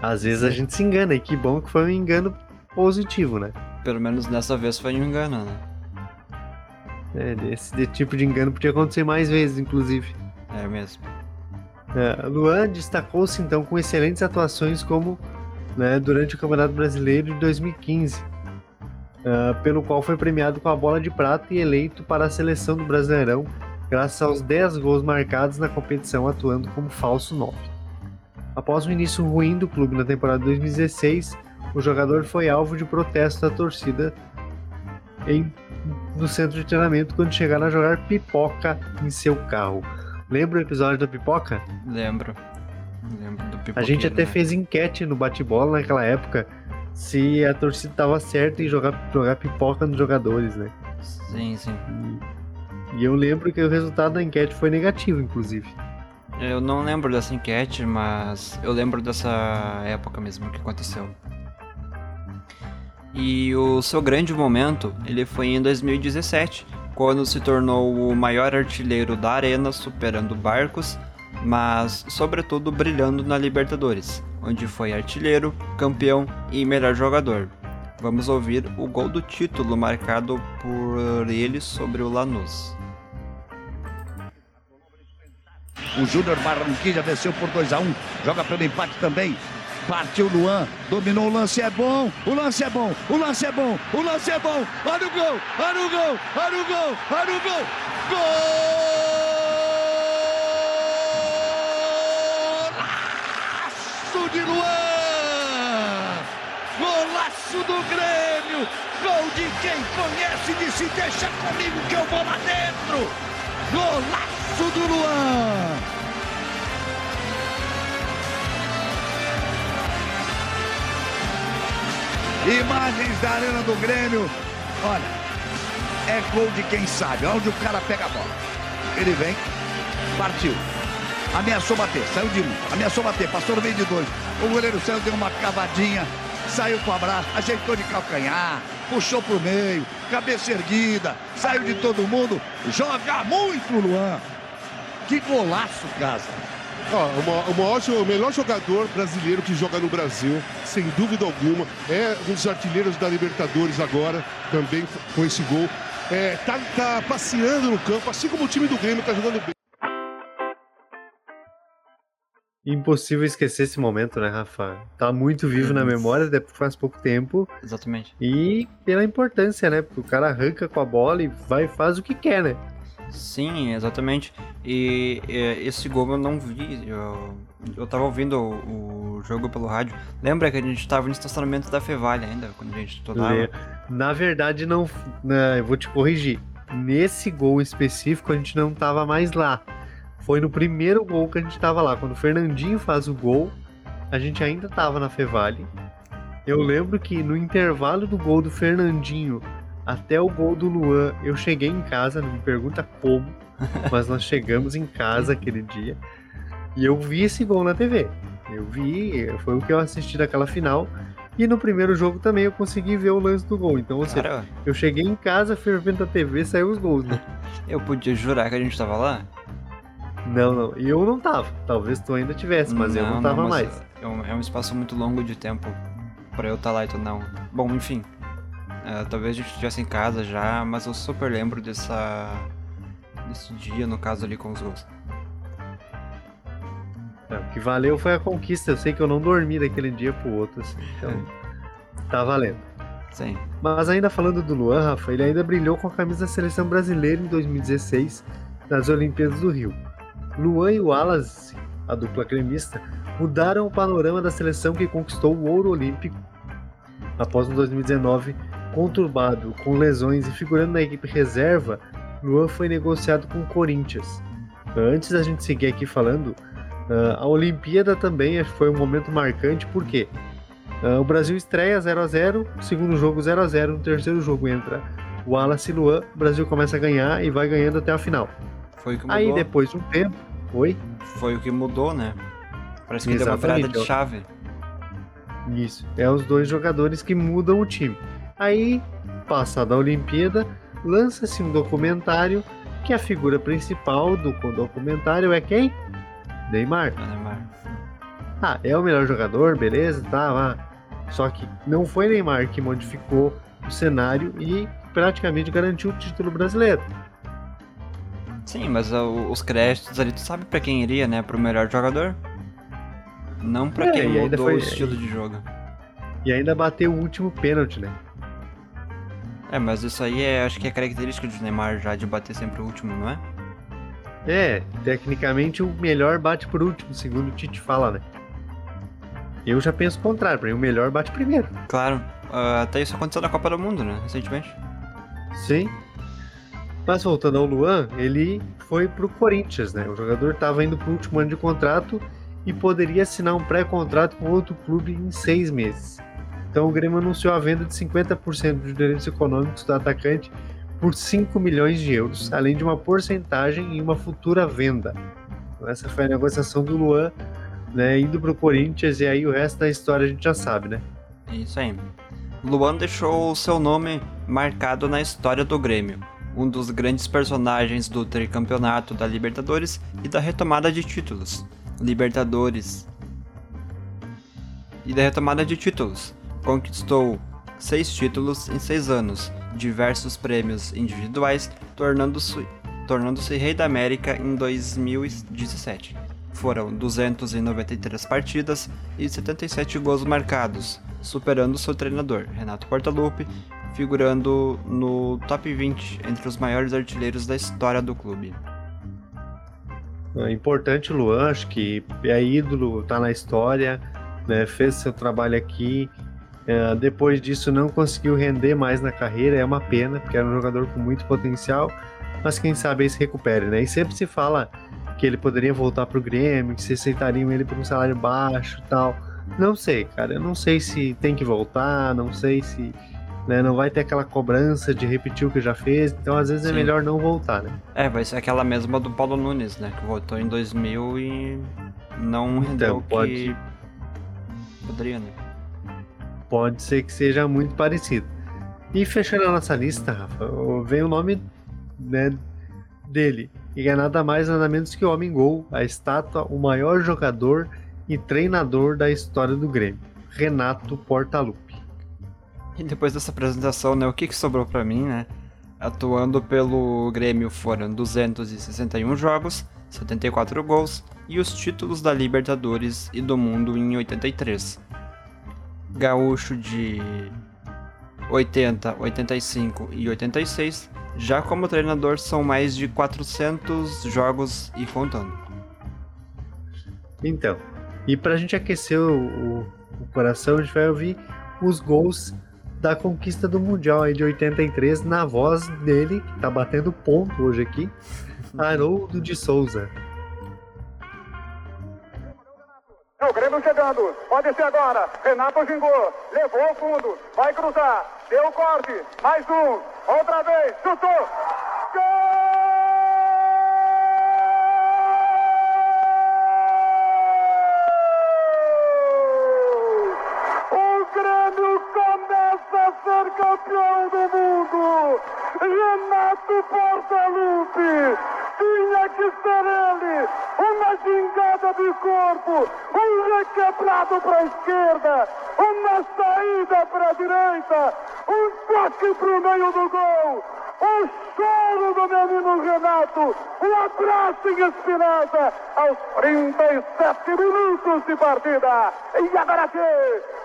Às vezes a gente se engana, e que bom que foi um engano positivo, né? Pelo menos dessa vez foi um engano, né? É, desse tipo de engano podia acontecer mais vezes, inclusive. É mesmo. É, Luan destacou-se então com excelentes atuações como né, durante o Campeonato Brasileiro de 2015, uh, pelo qual foi premiado com a bola de prata e eleito para a seleção do Brasileirão, graças aos 10 gols marcados na competição atuando como falso 9. Após o início ruim do clube na temporada 2016, o jogador foi alvo de protesto da torcida em, no centro de treinamento quando chegaram a jogar pipoca em seu carro. Lembra o episódio da pipoca? Lembro. Lembro do pipoca. A gente até né? fez enquete no bate-bola naquela época se a torcida estava certa em jogar, jogar pipoca nos jogadores, né? Sim, sim. E eu lembro que o resultado da enquete foi negativo, inclusive. Eu não lembro dessa enquete, mas eu lembro dessa época mesmo que aconteceu. E o seu grande momento, ele foi em 2017, quando se tornou o maior artilheiro da arena, superando Barcos, mas sobretudo brilhando na Libertadores, onde foi artilheiro, campeão e melhor jogador. Vamos ouvir o gol do título marcado por ele sobre o Lanús. O Júnior Barranquilla desceu por 2 a 1 joga pelo empate também. Partiu Luan, dominou o lance, é bom, o lance é bom, o lance é bom, o lance é bom. Olha o gol, olha o gol, olha o gol, olha o gol. Golaço de Luan! Golaço do Grêmio! Gol de quem conhece, disse deixa comigo que eu vou lá dentro! Golaço do Luan! Imagens da Arena do Grêmio. Olha, é gol de quem sabe. Onde o cara pega a bola. Ele vem, partiu. Ameaçou bater, saiu de um. Ameaçou bater, passou no meio de dois. O goleiro saiu, deu uma cavadinha, saiu com o abraço, ajeitou de calcanhar, puxou pro meio, cabeça erguida, saiu de todo mundo. Joga muito, Luan. Que golaço, casa. Ó, o, maior, o melhor jogador brasileiro que joga no Brasil, sem dúvida alguma. É um dos artilheiros da Libertadores agora, também com esse gol. É, tá, tá passeando no campo, assim como o time do Grêmio tá jogando bem. Impossível esquecer esse momento, né, Rafa? Tá muito vivo na memória, até porque faz pouco tempo. Exatamente. E pela importância, né? Porque o cara arranca com a bola e vai e faz o que quer, né? Sim, exatamente. E, e esse gol eu não vi. Eu, eu tava ouvindo o, o, jogo pelo rádio. Lembra que a gente tava no estacionamento da Fevalha ainda, quando a gente estudava? Na verdade, não. Eu vou te corrigir. Nesse gol específico, a gente não tava mais lá. Foi no primeiro gol que a gente tava lá. Quando o Fernandinho faz o gol, a gente ainda tava na Fevale. Eu lembro que no intervalo do gol do Fernandinho até o gol do Luan, eu cheguei em casa, não me pergunta como, <laughs> mas nós chegamos em casa aquele dia e eu vi esse gol na TV. Eu vi, foi o que eu assisti daquela final. E no primeiro jogo também eu consegui ver o lance do gol. Então, ou seja, eu cheguei em casa, fervendo a TV, saiu os gols, né? <laughs> Eu podia jurar que a gente tava lá? Não, não. Eu não tava. Talvez tu ainda tivesse, mas não, eu não tava não, mais. É um, é um espaço muito longo de tempo para eu estar tá lá e tu não. Bom, enfim. Uh, talvez a gente estivesse em casa já, mas eu super lembro dessa. Desse dia, no caso ali com os gols. É, o que valeu foi a conquista. Eu sei que eu não dormi daquele dia pro outro, assim. Então, tá valendo. Sim. Mas ainda falando do Luan, Rafa, ele ainda brilhou com a camisa da seleção brasileira em 2016 nas Olimpíadas do Rio. Luan e o Wallace, a dupla cremista, mudaram o panorama da seleção que conquistou o ouro olímpico após um 2019 conturbado, com lesões e figurando na equipe reserva. Luan foi negociado com o Corinthians. Antes da gente seguir aqui falando, ah, a Olimpíada também foi um momento marcante, porque Uh, o Brasil estreia 0 a 0 segundo jogo 0 a 0 no terceiro jogo entra o Wallace e Luan, o Brasil começa a ganhar e vai ganhando até a final. Foi o que mudou. Aí depois de um tempo, oi? Foi o que mudou, né? Parece que deu uma virada de chave. Isso, é os dois jogadores que mudam o time. Aí, passada a Olimpíada, lança-se um documentário que a figura principal do documentário é quem? Neymar. Neymar. Ah, é o melhor jogador, beleza, tá, lá. Só que não foi Neymar que modificou o cenário e praticamente garantiu o título brasileiro. Sim, mas os créditos ali, tu sabe pra quem iria, né? Pro melhor jogador? Não pra É, quem mudou foi- o estilo de jogo. E ainda bateu o último pênalti, né? É, mas isso aí é, acho que é característica do Neymar já de bater sempre o último, não é? É, tecnicamente o melhor bate por último, segundo o Tite fala, né? Eu já penso o contrário, pra mim o melhor bate primeiro. Claro, ah, até isso aconteceu na Copa do Mundo, né? Recentemente. Sim. Mas voltando ao Luan, ele foi pro Corinthians, né? O jogador estava indo pro último ano de contrato e poderia assinar um pré-contrato com outro clube em seis meses. Então o Grêmio anunciou a venda de 50% dos direitos econômicos do atacante por 5 milhões de euros, além de uma porcentagem em uma futura venda. Então, essa foi a negociação do Luan, né, indo pro Corinthians, e aí o resto da história a gente já sabe, né? Isso aí. Luan deixou o seu nome marcado na história do Grêmio, um dos grandes personagens do tricampeonato da Libertadores e da retomada de títulos. Libertadores. E da retomada de títulos. Conquistou seis títulos em seis anos, diversos prêmios individuais, tornando-se tornando-se rei da América em 2017. Foram 293 partidas e 77 gols marcados, superando seu treinador, Renato Portaluppi, figurando no top 20 entre os maiores artilheiros da história do clube. É importante Luan, acho que é ídolo, tá na história, né, fez seu trabalho aqui. É, depois disso não conseguiu render mais na carreira, é uma pena, porque era um jogador com muito potencial, mas quem sabe aí se recupere, né? E sempre se fala que ele poderia voltar pro Grêmio, que se aceitariam ele por um salário baixo e tal. Não sei, cara, eu não sei se tem que voltar, não sei se né, não vai ter aquela cobrança de repetir o que já fez, então às vezes é Sim. melhor não voltar, né? É, vai ser aquela mesma do Paulo Nunes, né? Que voltou em 2000 e não rendeu o que pode- poderia, né? Pode ser que seja muito parecido. E fechando a nossa lista, Rafa, vem o nome né, dele. E é nada mais nada menos que o Homem Gol, a estátua, o maior jogador e treinador da história do Grêmio, Renato Portaluppi. E depois dessa apresentação, né, o que, que sobrou pra mim, né? Atuando pelo Grêmio foram 261 jogos, 74 gols e os títulos da Libertadores e do Mundo em 83. Gaúcho de 80, 85 e 86. Já como treinador são mais de 400 jogos e contando. Então, e pra gente aquecer o, o- o coração, a gente vai ouvir os gols da conquista do Mundial aí de 83 na voz dele, que tá batendo ponto hoje aqui, <laughs> Haroldo de Souza. É o Grêmio chegando. Pode ser agora. Renato gingou. Levou ao fundo. Vai cruzar. Deu o corte. Mais um. Outra vez. Chutou. O Grêmio começa a ser campeão do mundo. Renato Portaluppi. Tinha que ser ele. Uma gingada de corpo. Um requebrado para a esquerda. Uma saída para a direita. Um toque para o meio do gol. O choro do menino Renato, o abraço em Espinosa aos 37 minutos de partida. E agora aqui,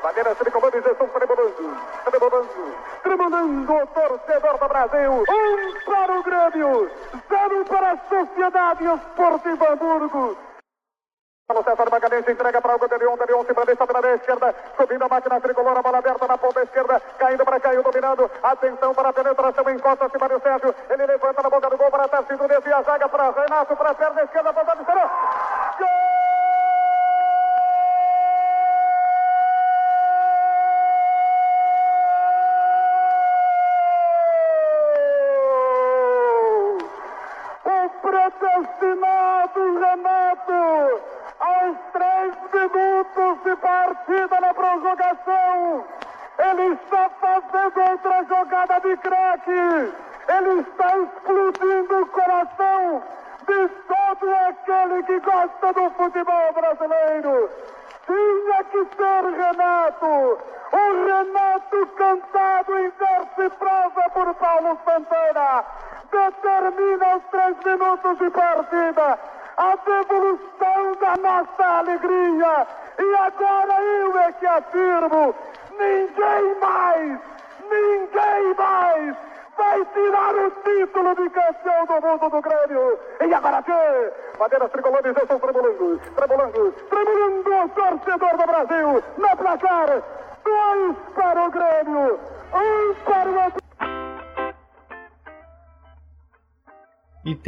bandeira de comando e gestão tremulando, tremulando, tremulando o torcedor do Brasil. Um para o Grêmio, zero para a Sociedade Esportiva Hamburgo. O César Magalhães entrega para o Godelion, Godelion se prende pela esquerda, subindo a máquina tricolor, a bola aberta na ponta esquerda, caindo para Caio, dominando, atenção para a penetração, encosta-se Mário Sérgio, ele levanta na boca do gol para Tarcísio, desvia a zaga para Renato, para a perna esquerda, para o Gol!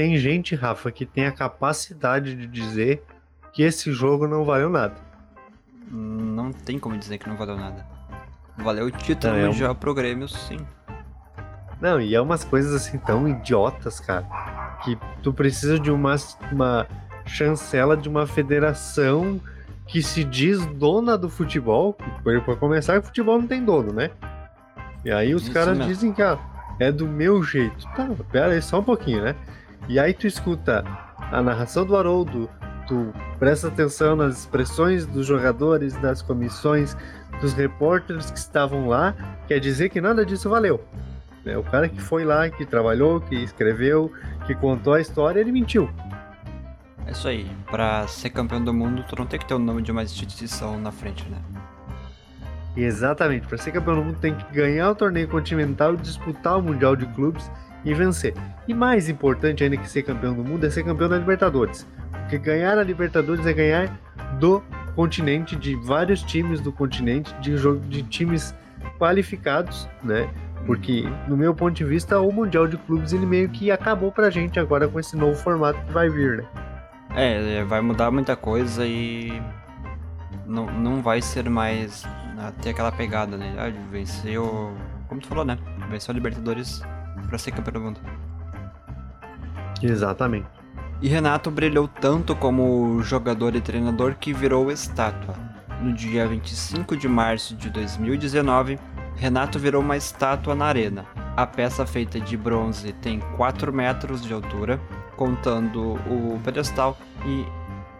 Tem gente, Rafa, que tem a capacidade de dizer que esse jogo não valeu nada. Não tem como dizer que não valeu nada. Valeu o título Não, é um- mundial pro Grêmio, sim. Não, e é umas coisas assim tão idiotas, cara, que tu precisa de uma, uma chancela de uma federação que se diz dona do futebol. Para começar, o futebol não tem dono, né? E aí os Isso caras mesmo. dizem que ah, é do meu jeito. Tá, pera aí só um pouquinho, né? E aí tu escuta a narração do Haroldo, tu presta atenção nas expressões dos jogadores, das comissões, dos repórteres que estavam lá, quer dizer que nada disso valeu. né? O cara que foi lá, que trabalhou, que escreveu, que contou a história, ele mentiu. É isso aí. Pra ser campeão do mundo, tu não tem que ter o nome de uma instituição na frente, né? E exatamente, para ser campeão do mundo tem que ganhar o torneio continental, disputar o Mundial de Clubes e vencer. E mais importante ainda que ser campeão do mundo é ser campeão da Libertadores. Porque ganhar a Libertadores é ganhar do continente, de vários times do continente, de, de times qualificados, né? Porque, no meu ponto de vista, o Mundial de Clubes ele meio que acabou pra gente agora com esse novo formato que vai vir, né? É, vai mudar muita coisa e. Não, não vai ser mais. ah, ter aquela pegada, né? Ah, venceu. Como tu falou, né? Venceu a Libertadores pra ser campeão do mundo. Exatamente. E Renato brilhou tanto como jogador e treinador que virou estátua. No dia 25 de março de 2019, Renato virou uma estátua na arena. A peça feita de bronze tem 4 metros de altura, contando o pedestal, e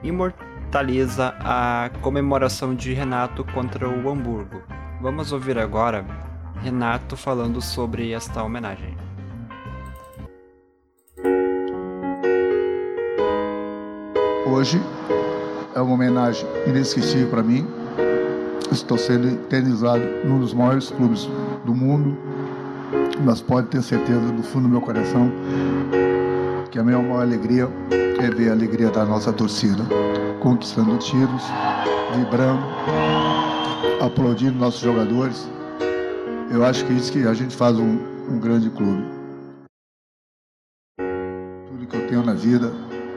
imortaliza a comemoração de Renato contra o Hamburgo. Vamos ouvir agora Renato falando sobre esta homenagem. Hoje é uma homenagem inesquecível para mim. Estou sendo eternizado num dos maiores clubes do mundo, mas pode ter certeza do fundo do meu coração que a minha maior alegria é ver a alegria da nossa torcida conquistando títulos, vibrando, aplaudindo nossos jogadores. Eu acho que é isso que a gente faz um, um grande clube. Tudo que eu tenho na vida,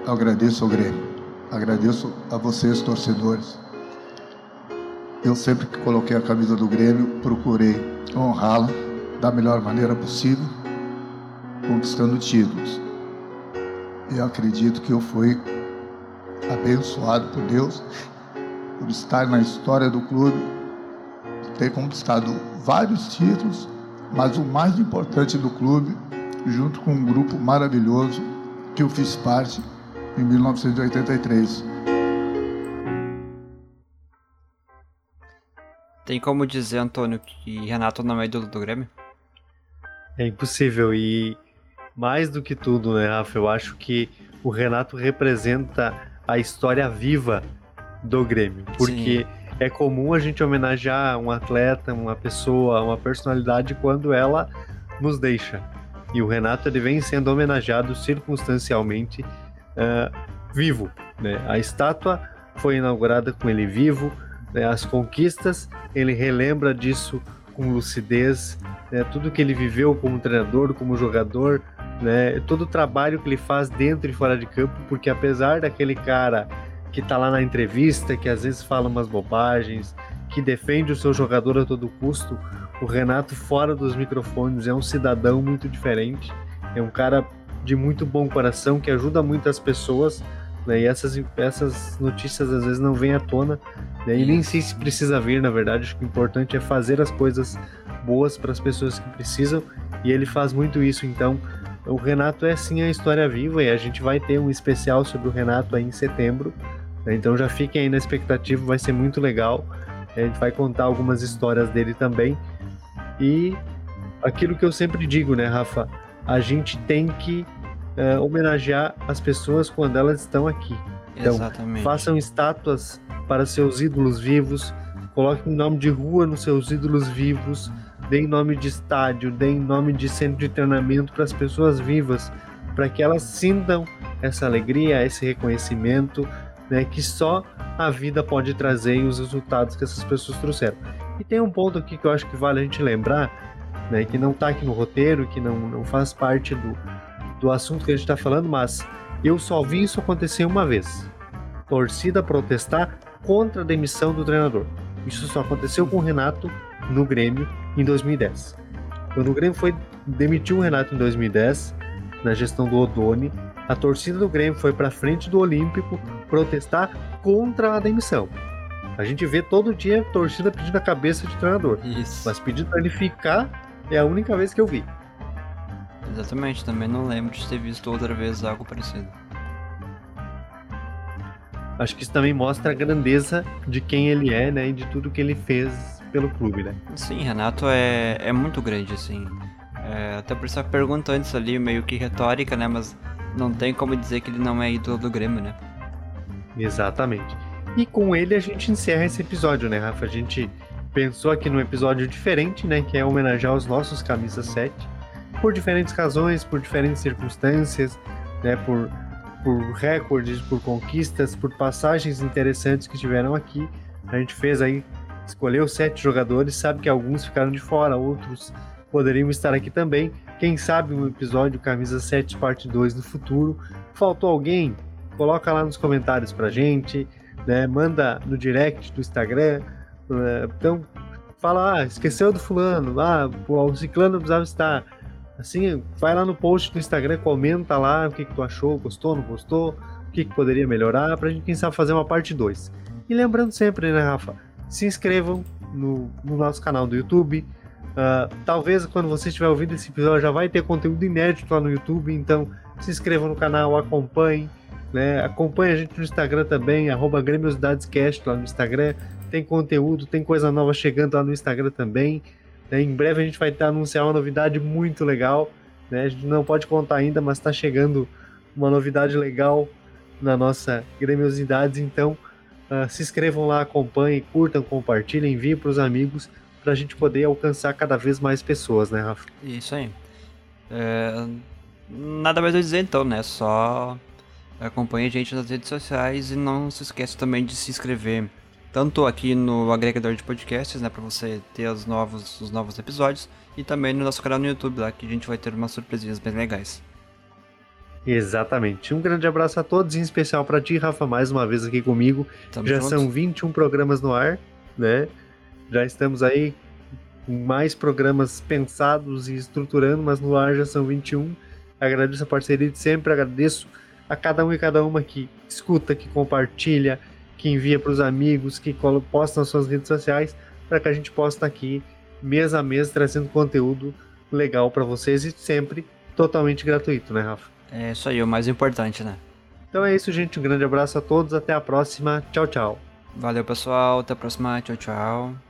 eu agradeço ao Grêmio. Agradeço a vocês, torcedores. Eu sempre que coloquei a camisa do Grêmio, procurei honrá-la da melhor maneira possível, conquistando títulos. Eu acredito que eu fui abençoado por Deus por estar na história do clube, ter conquistado vários títulos, mas o mais importante do clube, junto com um grupo maravilhoso que eu fiz parte em 1983. Tem como dizer, Antônio, que Renato não é ídolo do Grêmio? É impossível. E mais do que tudo, né, Rafa? Eu acho que o Renato representa a história viva do Grêmio. Porque Sim. é comum a gente homenagear um atleta, uma pessoa, uma personalidade quando ela nos deixa. E o Renato ele vem sendo homenageado circunstancialmente uh, vivo. Né? A estátua foi inaugurada com ele vivo, né? as conquistas, ele relembra disso com lucidez, né? tudo que ele viveu como treinador, como jogador, né? todo o trabalho que ele faz dentro e fora de campo, porque apesar daquele cara que tá lá na entrevista, que às vezes fala umas bobagens, que defende o seu jogador a todo custo, o Renato fora dos microfones é um cidadão muito diferente, é um cara de muito bom coração que ajuda muitas pessoas, né? E essas, essas notícias às vezes não vêm à tona, né? E nem sei se precisa vir, na verdade, acho que o importante é fazer as coisas boas para as pessoas que precisam, e ele faz muito isso, então o Renato é sim a história viva e a gente vai ter um especial sobre o Renato aí em setembro. Né? Então já fiquem aí na expectativa, vai ser muito legal. A gente vai contar algumas histórias dele também. E aquilo que eu sempre digo, né, Rafa? A gente tem que uh, homenagear as pessoas quando elas estão aqui. Então, Exatamente. façam estátuas para seus ídolos vivos, coloquem nome de rua nos seus ídolos vivos, deem nome de estádio, deem nome de centro de treinamento para as pessoas vivas, para que elas sintam essa alegria, esse reconhecimento, né, que só a vida pode trazer e os resultados que essas pessoas trouxeram. E tem um ponto aqui que eu acho que vale a gente lembrar, né, que não está aqui no roteiro, que não, não faz parte do, do assunto que a gente está falando, mas eu só vi isso acontecer uma vez. Torcida protestar contra a demissão do treinador. Isso só aconteceu com o Renato no Grêmio em 2010. Quando o Grêmio foi demitiu o Renato em 2010, na gestão do Odoni, a torcida do Grêmio foi para frente do Olímpico protestar contra a demissão. A gente vê todo dia torcida pedindo a cabeça de treinador. Isso. Mas pedindo para ele ficar é a única vez que eu vi. Exatamente, também não lembro de ter visto outra vez algo parecido. Acho que isso também mostra a grandeza de quem ele é, né? E de tudo que ele fez pelo clube, né? Sim, Renato é, é muito grande, assim. É, até por essa pergunta antes ali, meio que retórica, né? Mas não tem como dizer que ele não é ídolo do Grêmio, né? Exatamente. E com ele a gente encerra esse episódio, né, Rafa? A gente pensou aqui num episódio diferente, né? Que é homenagear os nossos camisas 7. Por diferentes razões, por diferentes circunstâncias, né? Por, por recordes, por conquistas, por passagens interessantes que tiveram aqui. A gente fez aí, escolheu sete jogadores, sabe que alguns ficaram de fora, outros poderiam estar aqui também. Quem sabe um episódio Camisa 7 parte 2 no futuro. Faltou alguém? Coloca lá nos comentários pra gente, né? Manda no direct do Instagram. Né? Então, fala, ah, esqueceu do fulano, ah, o ciclano precisava estar. Assim, vai lá no post do Instagram, comenta lá o que, que tu achou, gostou, não gostou, o que, que poderia melhorar, pra gente, quem sabe, fazer uma parte 2. E lembrando sempre, né, Rafa? Se inscrevam no, no nosso canal do YouTube, Uh, talvez quando você estiver ouvindo esse episódio já vai ter conteúdo inédito lá no YouTube, então se inscreva no canal, acompanhe, né? Acompanhe a gente no Instagram também, arroba GrêmiosidadesCast lá no Instagram. Tem conteúdo, tem coisa nova chegando lá no Instagram também. Né? Em breve a gente vai anunciar uma novidade muito legal. Né? A gente não pode contar ainda, mas está chegando uma novidade legal na nossa Grêmiosidades. Então uh, se inscrevam lá, acompanhem, curtam, compartilhem, enviem para os amigos para a gente poder alcançar cada vez mais pessoas, né, Rafa? Isso aí. É, nada mais a dizer então, né? Só acompanhe a gente nas redes sociais e não se esqueça também de se inscrever tanto aqui no agregador de podcasts, né, para você ter os novos, os novos episódios, e também no nosso canal no YouTube lá, que a gente vai ter umas surpresinhas bem legais. Exatamente. Um grande abraço a todos, em especial para ti, Rafa, mais uma vez aqui comigo. Tamo Já junto. são 21 programas no ar, né? Já estamos aí com mais programas pensados e estruturando, mas no ar já são 21. Agradeço a parceria de sempre, agradeço a cada um e cada uma que escuta, que compartilha, que envia para os amigos, que posta nas suas redes sociais, para que a gente possa estar aqui mês a mês trazendo conteúdo legal para vocês e sempre totalmente gratuito, né, Rafa? É isso aí, o mais importante, né? Então é isso, gente. Um grande abraço a todos. Até a próxima. Tchau, tchau. Valeu, pessoal. Até a próxima. Tchau, tchau.